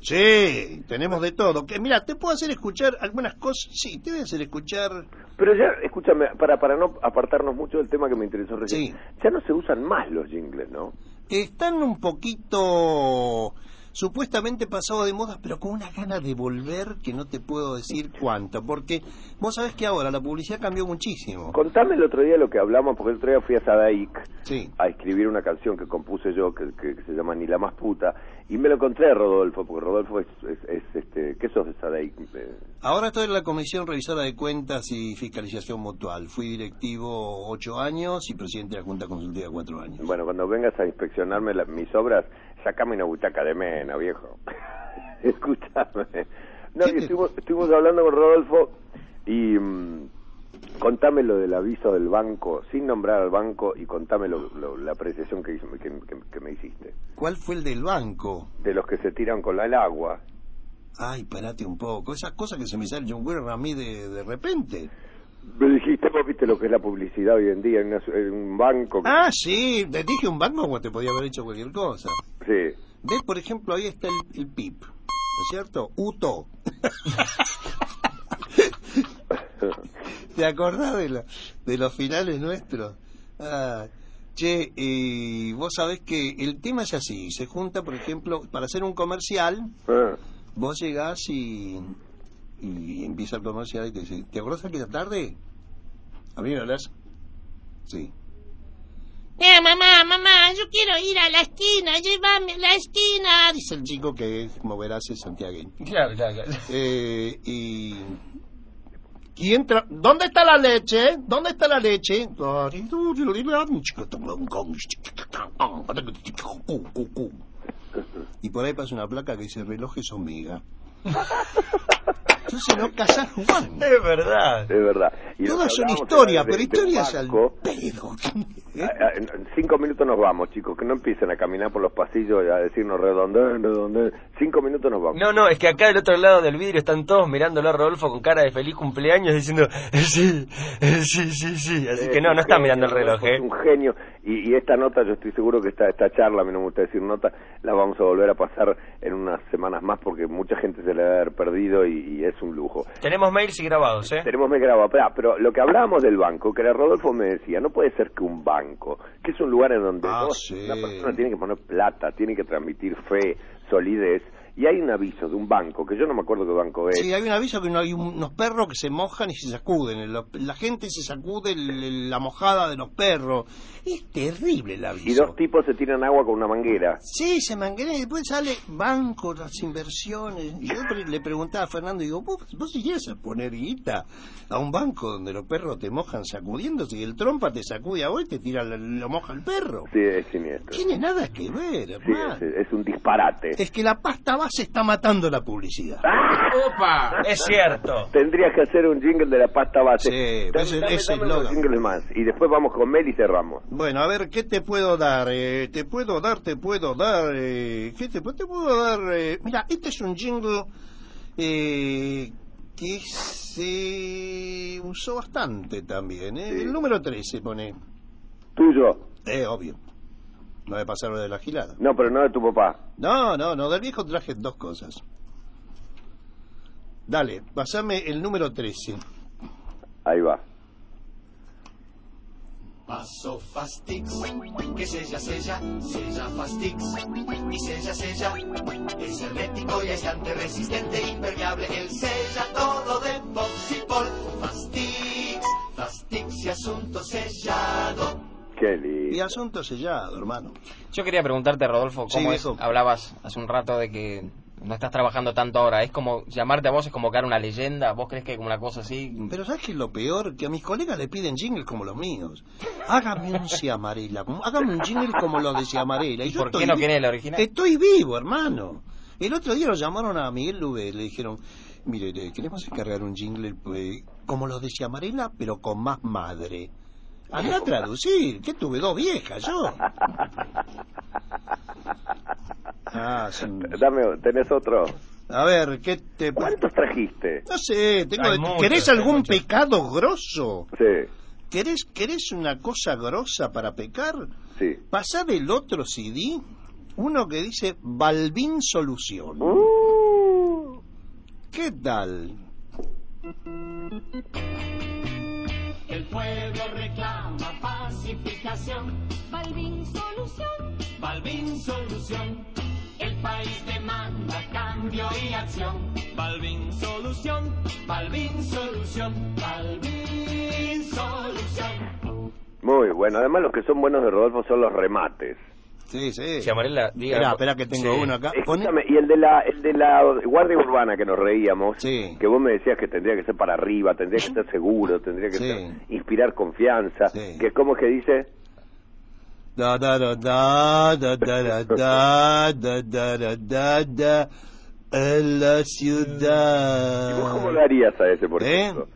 Sí, tenemos de todo. Que, mira, ¿te puedo hacer escuchar algunas cosas? Sí, te voy a hacer escuchar... Pero ya, escúchame, para, para no apartarnos mucho del tema que me interesó recién, ya no se usan más los jingles, ¿no? Están un poquito supuestamente pasados de moda, pero con una gana de volver que no te puedo decir cuánto, porque vos sabés que ahora la publicidad cambió muchísimo. Contame el otro día lo que hablamos, porque el otro día fui a Sadaic Sí. a escribir una canción que compuse yo, que, que- que se llama Ni la más puta, y me lo encontré a Rodolfo, porque Rodolfo es, es, es, este, ¿qué sos de Sadaic? Eh, Ahora estoy en la Comisión Revisora de Cuentas y Fiscalización Mutual. Fui directivo ocho años y presidente de la Junta Consultiva cuatro años. Bueno, cuando vengas a inspeccionarme la- mis obras, sacame una butaca de mena, viejo. Escúchame. No, estuvimos, estuvimos hablando con Rodolfo y mm, contame lo del aviso del banco, sin nombrar al banco, y contame lo- lo- la apreciación que, hizo- que, que- que me hiciste. ¿Cuál fue el del banco? De los que se tiran con la, el agua. Ay, parate un poco. Esas cosas que se me salen a mí de, de repente. Me dijiste, vos viste lo que es la publicidad hoy en día en, una- en un banco. Ah, sí, te dije un banco te podía haber hecho cualquier cosa. Sí. ¿Ves, por ejemplo, ahí está el, el PIP, ¿no es cierto? UTO. ¿Te acordás de, la- de los finales nuestros? Ah, che, y vos sabés que el tema es así. Se junta, por ejemplo, para hacer un comercial, Ah, vos llegás y, y empieza el comercial y te dice, ¿te acordás aquella tarde? ¿A mí me hablas? Sí. Eh, mamá, mamá, yo quiero ir a la esquina, llévame a la esquina. Dice el chico que es, como verás, es santiagueño. Claro, claro, claro. Eh, y... y entra... ¿Dónde está la leche? ¿Dónde está la leche? Y por ahí pasa una placa que dice relojes hormiga. Entonces no casás jugando. Es verdad. Es verdad. Y era de- pero de historias un al pedo. Ah, ah, En en cinco minutos nos vamos, chicos. Que no empiecen a caminar por los pasillos y a decirnos redondén, redondén. Cinco minutos nos vamos. No, no, es que acá del otro lado del vidrio están todos mirándolo a Rodolfo con cara de feliz cumpleaños diciendo, "Eh, sí, eh, sí, sí, sí. Así que no, no están mirando el reloj, Es ¿eh? un genio. Y, y esta nota, yo estoy seguro que esta, esta charla, a mí no me gusta decir nota, la vamos a volver a pasar en unas semanas más porque mucha gente se la debe haber perdido y, y es un lujo. Tenemos mails y grabados, ¿eh? Tenemos me grabado, pero, pero lo que hablábamos del banco, que era Rodolfo me decía, no puede ser que un banco, que es un lugar en donde Ah, vos- sí. una persona tiene que poner plata, tiene que transmitir fe, solidez, y hay un aviso de un banco, que yo no me acuerdo qué banco es, Sí, hay un aviso que no hay un- unos perros que se mojan y se sacuden. La gente se sacude el- la mojada de los perros. Es terrible el aviso. y dos tipos se tiran agua con una manguera. Sí, se manguea y después sale banco, las inversiones. Y yo le preguntaba a Fernando, digo, ¿vos, vos irías a poner guita a un banco donde los perros te mojan sacudiéndose y el trompa te sacude a vos y te tira, lo moja el perro? Sí, es siniestro. Tiene nada que ver, Sí, es, es un disparate. Es que la pasta base está matando la publicidad. ¡Opa! Es cierto. Tendrías que hacer un jingle de la pasta base. Sí, Dame- ese- dame- ese dame unos eslogan. jingles más. Y después vamos con Mel y cerramos. Bueno, a ver, ¿qué te puedo dar? Eh, te puedo dar, te puedo dar... eh, ¿Qué te, te puedo dar? eh, mira, este es un jingle eh, que se usó bastante también. ¿eh? El número 13 pone. Tuyo. Eh, obvio. No me pasaron de la gilada. No, pero no de tu papá. No, no, no, del viejo traje dos cosas. Dale, pasame el número 13. Ahí va. Paso Fastix, que sella, sella, sella Fastix. Y sella, sella, es hermético y aislante, resistente, impermeable. El sella todo de Boxipol. Fastix, Fastix y asunto sellado. Qué lindo. Y asunto sellado, hermano. Yo quería preguntarte, Rodolfo, Sí, ¿cómo es? viejo. Hablabas hace un rato de que no estás trabajando tanto ahora. Es como llamarte a vos, es como crear una leyenda. ¿Vos crees que como una cosa así? Pero ¿sabes qué es lo peor? Que a mis colegas le piden jingles como los míos. Hágame un Ciamarela, como- hágame un jingle como los de Ciamarela. ¿Y yo por qué estoy no querés el original? Estoy vivo, hermano. El otro día lo llamaron a Miguel Lube, le dijeron, mire, queremos encargar un jingle pues, como los de Ciamarela, pero con más madre. Anda a traducir, que tuve dos viejas yo. Ah, sí. Dame, ¿tenés otro? A ver, ¿qué te... ¿Cuántos trajiste? No sé, tengo Hay de- muchos, ¿querés algún muchos. pecado grosso? Sí. ¿Querés, ¿Querés una cosa grosa para pecar? Sí. Pasá del otro CD uno que dice Balvin Solución. Uh. ¿Qué tal? El pueblo reclama pacificación. Balvin Solución. Balvin Solución. El país demanda cambio y acción. Balvin Solución. Balvin Solución. Balvin Solución. Muy bueno. Además, los que son buenos de Rodolfo son los remates. Sí, sí. Ciamarela, diga. Espera, espera que tengo Sí. uno acá. Escúchame, y el de la el de la Guardia Urbana que nos reíamos, que vos me decías que tendría que ser para arriba, tendría que ser seguro, tendría que Sí. ser- inspirar confianza, que es como que dice, Da da da da da da da da da da da da da en la ciudad. ¿cómo lo harías a ese, por ¿Eh? ejemplo?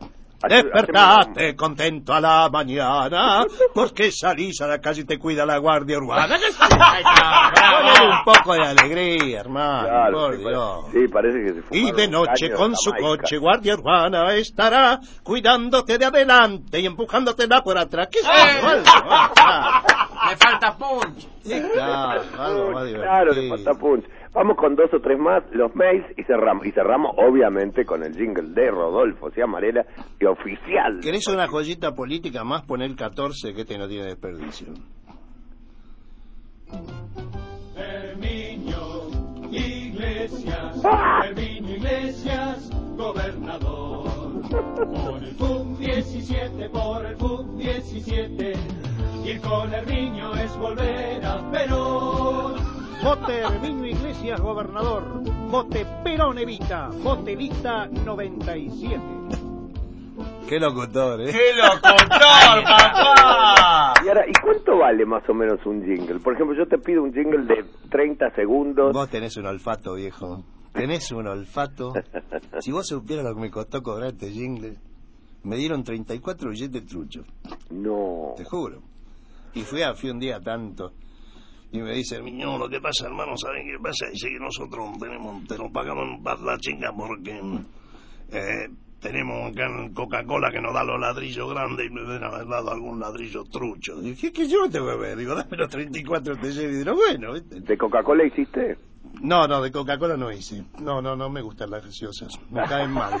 Despertate contento a la mañana, porque salís a la calle y te cuida la guardia urbana. Un poco de alegría, hermano, Claro, por sí, Dios. pare- sí, parece que se Y de noche con su coche guardia urbana estará cuidándote de adelante y empujándotela por atrás. ¿Qué ah, Me falta punch. sí, claro, algo más Claro, le falta punch. Vamos con dos o tres más, los mails y cerramos. Y cerramos, obviamente, con el jingle de Rodolfo Ciamarela, y oficial. ¿Querés una joyita política más? Poner 14, que este no tiene desperdicio. Herminio Iglesias, Herminio Iglesias, gobernador. Por el FUC 17, por el FUC 17. Ir con Herminio es volver a Perón. Vote Herminio Iglesias, gobernador. Vote Perón Evita. Vote lista 97. Qué locutor, ¿eh? ¡Qué locutor, papá! Y ahora, ¿y cuánto vale más o menos un jingle? Por ejemplo, yo te pido un jingle de 30 segundos. Vos tenés un olfato, viejo. Tenés un olfato. Si vos supieras lo que me costó cobrar este jingle, me dieron 34 billetes truchos. No. Te juro. Y fui, a, fui un día tanto. Y me dice, No, lo que pasa, hermano, ¿saben qué pasa? Dice que nosotros tenemos, te lo pagamos para la chinga porque eh, tenemos Coca-Cola que nos da los ladrillos grandes y me deben haber dado algún ladrillo trucho. ¿qué, qué, qué yo te voy a ver? Digo, dame los 34 te. Y digo, bueno. ¿De Coca-Cola hiciste? No, no, de Coca-Cola no hice. No, no, no me gustan las gaseosas. Me caen mal.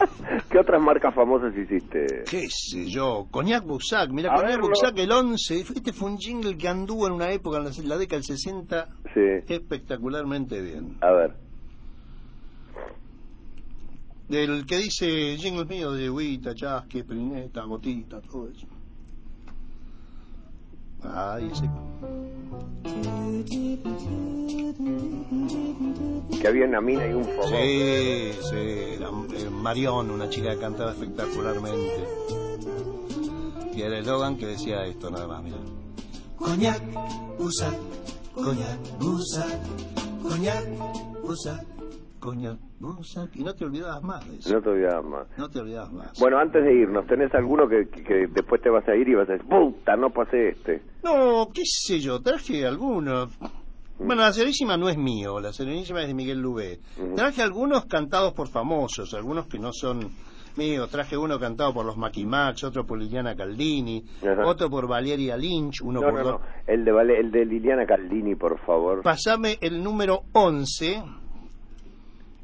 ¿Qué otras marcas famosas hiciste? ¿Qué sé yo? Cognac Bussac. Mira, Cognac Bussac el 11. Este fue un jingle que anduvo en una época, en la, la década del 60, Sí. espectacularmente bien. A ver. Del que dice jingle mío de Huita, Chasque, Prineta, Gotita, todo eso. Ay, ese. Que había una mina y un fogón. Sí, sí, la, eh, Marión, una chica que cantaba espectacularmente. Y el eslogan que decía esto nada más, mira. Coñac, Busac, Coñac, Busac, Coñac, Busac, coño, y no te olvidabas más de eso. No te olvidabas más. No te olvidabas más. Bueno, antes de irnos, ¿tenés alguno que, que después te vas a ir y vas a decir, puta, no pasé este? No, qué sé yo, traje algunos. Bueno, la Serenísima no es mío, la Serenísima es de Miguel Lubé. Traje algunos cantados por famosos, algunos que no son míos. Traje uno cantado por los Maquimax, otro por Liliana Caldini, otro por Valeria Lynch, uno No, por... no, no, el de, Vale- el de Liliana Caldini, por favor. Pasame el número 11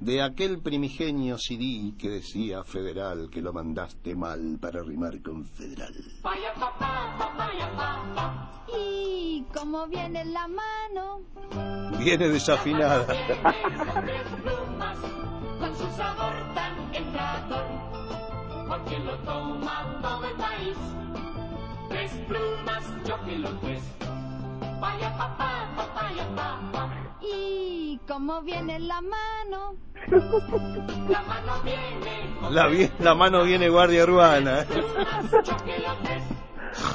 de aquel primigenio CD que decía federal que lo mandaste mal para rimar con federal. Vaya papá, papaya papá. Y como viene la mano, Viene desafinada. Tres plumas con su sabor tan entrador. Porque lo toma todo el país. Tres plumas, yo que lo tres. Vaya papá, papaya papá. y como viene la mano, La mano viene La, vi- la mano viene guardia urbana.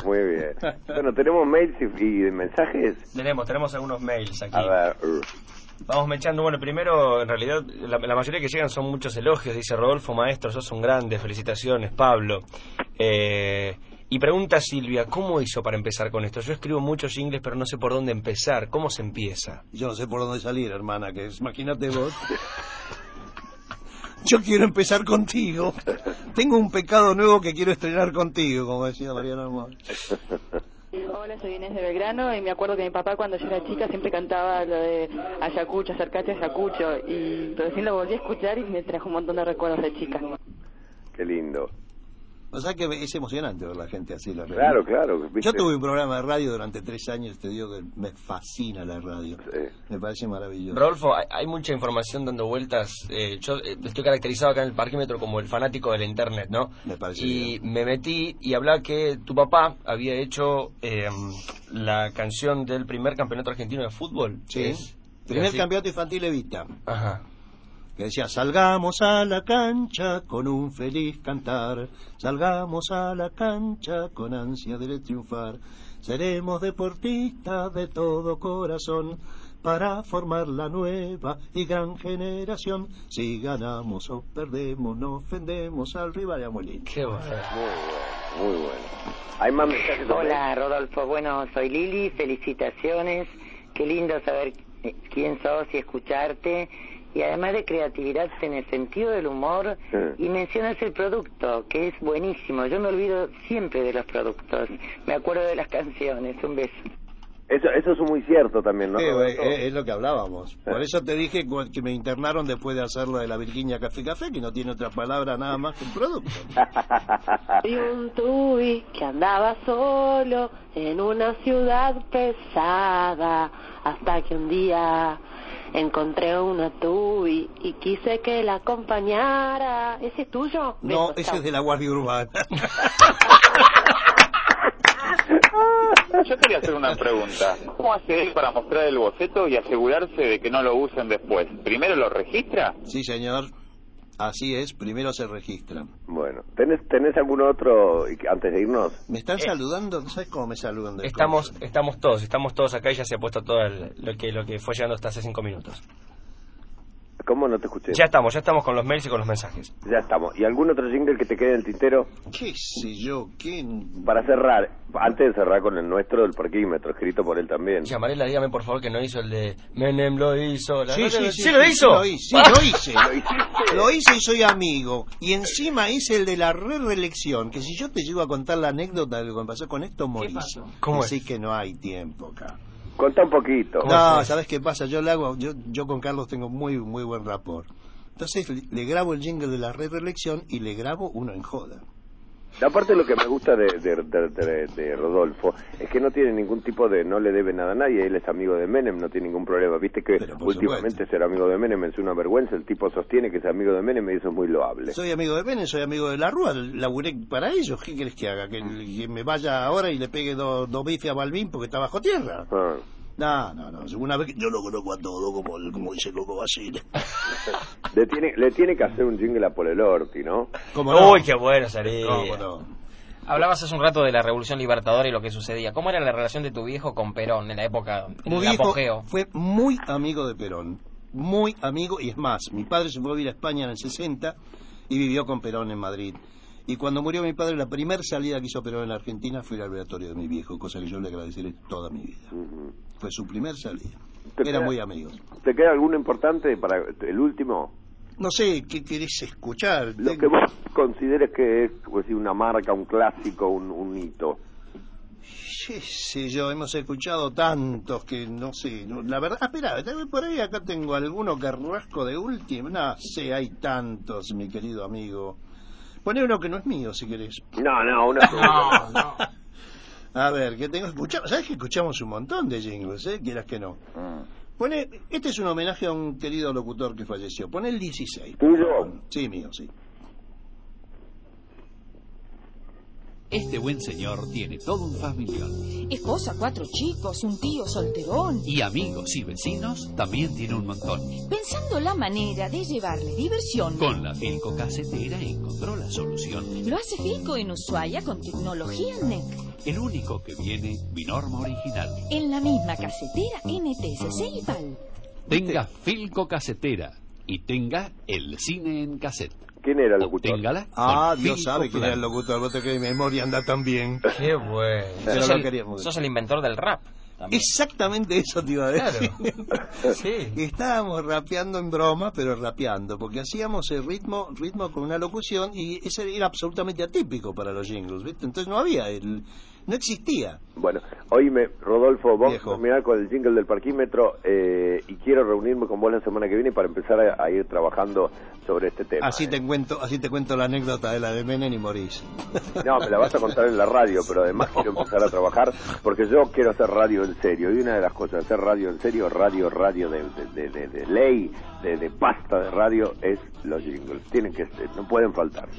Muy bien. Bueno, ¿tenemos mails y, y mensajes? Tenemos, tenemos algunos mails aquí. A ver, Vamos mechando. Bueno, primero, en realidad, la, la mayoría que llegan son muchos elogios. Dice Rodolfo Maestro, sos un grande. Felicitaciones, Pablo. Eh, y pregunta Silvia, ¿cómo hizo para empezar con esto? Yo escribo muchos ingles, pero no sé por dónde empezar. ¿Cómo se empieza? Yo no sé por dónde salir, hermana, que es, imagínate vos. Yo quiero empezar contigo. Tengo un pecado nuevo que quiero estrenar contigo, como decía Mariana Amor. Hola, soy Inés de Belgrano y me acuerdo que mi papá cuando yo era chica siempre cantaba lo de Ayacucho, acercate a Ayacucho y recién lo volví a escuchar y me trajo un montón de recuerdos de chica. qué lindo. O sea que es emocionante ver la gente así. La. Claro, claro. ¿viste? Yo tuve un programa de radio durante tres años, te digo que me fascina la radio. Me parece maravilloso. Rodolfo, hay, hay mucha información dando vueltas. eh, yo eh, estoy caracterizado acá en el parquímetro como el fanático de la internet, ¿no? Me parece y me metí y hablaba que tu papá había hecho eh, la canción del primer campeonato argentino de fútbol. Sí. ¿Es? Primer campeonato infantil Evita. Ajá. Que decía, salgamos a la cancha con un feliz cantar, salgamos a la cancha con ansia de triunfar, seremos deportistas de todo corazón para formar la nueva y gran generación. Si ganamos o perdemos, no ofendemos al rival de Amolín. Qué bueno. Muy bueno. ¿Hay más mensajes? Hola Rodolfo, bueno, soy Lili, felicitaciones, qué lindo saber eh, quién sos y escucharte, y además de creatividad en el sentido del humor, y mencionas el producto, que es buenísimo, yo me olvido siempre de los productos, me acuerdo de las canciones, un beso. Eso, eso es muy cierto también, ¿no? Eh, eh, es lo que hablábamos. Por eso te dije que me internaron después de hacerlo de la Virginia Café Café, que no tiene otra palabra nada más que un producto. Y un tubi que andaba solo en una ciudad pesada hasta que un día encontré una tubi y quise que la acompañara. ¿Ese es tuyo? No, Besos, ese chao. es de la Guardia Urbana. Yo quería hacer una pregunta. ¿Cómo hace él para mostrar el boceto y asegurarse de que no lo usen después? ¿Primero lo registra? Sí, señor. Así es, primero se registran. Bueno, ¿tenés, ¿tenés algún otro antes de irnos? ¿Me están saludando? ¿No sabes cómo me saludan? Estamos, estamos todos, estamos todos acá y ya se ha puesto todo el- lo que lo que fue llegando hasta hace cinco minutos. ¿Cómo no te escuché? Ya estamos, ya estamos con los mails y con los mensajes. Ya estamos. ¿Y algún otro jingle que te quede en el tintero? ¿Qué sé yo? ¿Quién? Para cerrar, antes de cerrar con el nuestro del parquímetro, escrito por él también. Llamarela, dígame por favor que no hizo el de Menem lo hizo. La- Sí, no, sí, no, sí, lo sí, hizo. Lo hice, sí, lo hice. Lo hice y soy amigo. Y encima hice el de la re reelección, que si yo te llego a contar la anécdota de lo que me pasó con esto, morís. ¿Cómo Así que no hay tiempo acá. Contá un poquito. No, ¿sabes qué pasa? Yo le hago, yo, yo con Carlos tengo muy, muy buen rapport. Entonces le, grabo el jingle de la re reelección y le grabo uno en joda. Aparte lo que me gusta de, de, de- de- de Rodolfo es que no tiene ningún tipo de, no le debe nada a nadie, él es amigo de Menem, no tiene ningún problema. Viste que últimamente ser amigo de Menem es una vergüenza, el tipo sostiene que es amigo de Menem y eso es muy loable. Soy amigo de Benes, soy amigo de la Rúa, laburé para ellos. ¿Qué querés que haga? ¿Que, que me vaya ahora y le pegue dos dos bifes a Balvin porque está bajo tierra? Ah. No, no, no. Una vez que yo lo conozco a todo, como, el- como dice Coco Basile. Le tiene, le tiene que hacer un jingle a Paul Elorti, ¿no? ¿Cómo no? Uy, qué bueno sería. ¿Cómo no? Hablabas hace un rato de la Revolución Libertadora y lo que sucedía. ¿Cómo era la relación de tu viejo con Perón en la época, en Mi el viejo apogeo? fue muy amigo de Perón. muy amigo, y es más, mi padre se fue a vivir a España en el 60 y vivió con Perón en Madrid. Y cuando murió mi padre, la primera salida que hizo Perón en la Argentina fue al velatorio de mi viejo, cosa que yo le agradeceré toda mi vida. Fue su primer salida. ¿Te Eran queda- muy amigos. ¿Te queda alguno importante para el último? No sé, ¿qué querés escuchar? Lo que vos consideres que es pues, una marca, un clásico, un, un hito. Sí, sí, yo hemos escuchado tantos que no sé, no- la verdad, ah, espera, por ahí acá tengo alguno que rasco de último, no sé, hay tantos, mi querido amigo. Poné uno que no es mío, si querés. No, no, uno no, no. A ver, que tengo escuchado, ¿sabes que escuchamos un montón de jingles, eh? Quieras que no. Pone, este es un homenaje a un querido locutor que falleció. Pone el 16. ¿Tuyo? Sí, mío, sí. Este buen señor tiene todo un familión. Esposa, cuatro chicos, un tío solterón. Y amigos y vecinos también tiene un montón. Pensando la manera de llevarle diversión, Con la Filco casetera encontró la solución. lo hace Filco en Ushuaia con tecnología NEC. El único que viene, Binorma original. En la misma casetera NTSC y PAL. Tenga Filco casetera y tenga el cine en cassette. ¿Quién era el locutor? Téngala Ah, Dios sabe quién era el locutor, vos te crees, mi memoria anda tan bien. Qué bueno. Pero sos, el, queríamos sos el inventor del rap. también. Exactamente eso te iba a decir. Estábamos rapeando en broma, pero rapeando, porque hacíamos el ritmo, ritmo con una locución y ese era absolutamente atípico para los jingles, ¿viste? Entonces no había, el, no existía. Bueno, oíme, Rodolfo, vos terminar con el jingle del parquímetro eh, y quiero reunirme con vos la semana que viene para empezar a, a ir trabajando sobre este tema. Así te cuento, así te cuento la anécdota de la de Menem y Morís. No, me la vas a contar en la radio, pero además quiero empezar a trabajar porque yo quiero hacer radio en serio. Y una de las cosas de hacer radio en serio, radio, radio de, de, de- de- de ley, de, de pasta de radio, es los jingles. Tienen que ser, no pueden faltar.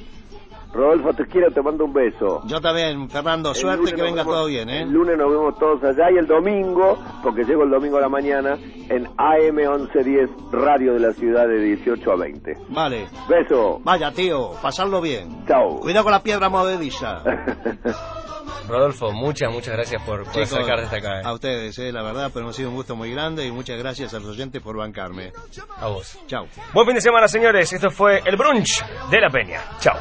Rodolfo, te quiero, te mando un beso. Yo también, Fernando, suerte que venga vemos- todo bien, ¿eh? El lunes nos vemos todos allá y el domingo, porque llego el domingo a la mañana, en AM 1110, radio de la ciudad de 18 a 20. Vale. Beso. Vaya, tío, pasarlo bien. Chao. Cuidado con la piedra movediza. Rodolfo, muchas, muchas gracias por, por Chicos, acercarte hasta eh. A ustedes, eh, la verdad, pero ha sido un gusto muy grande y muchas gracias a los oyentes por bancarme. A vos. Chao. Buen fin de semana, señores. Esto fue el brunch de la Peña. Chao.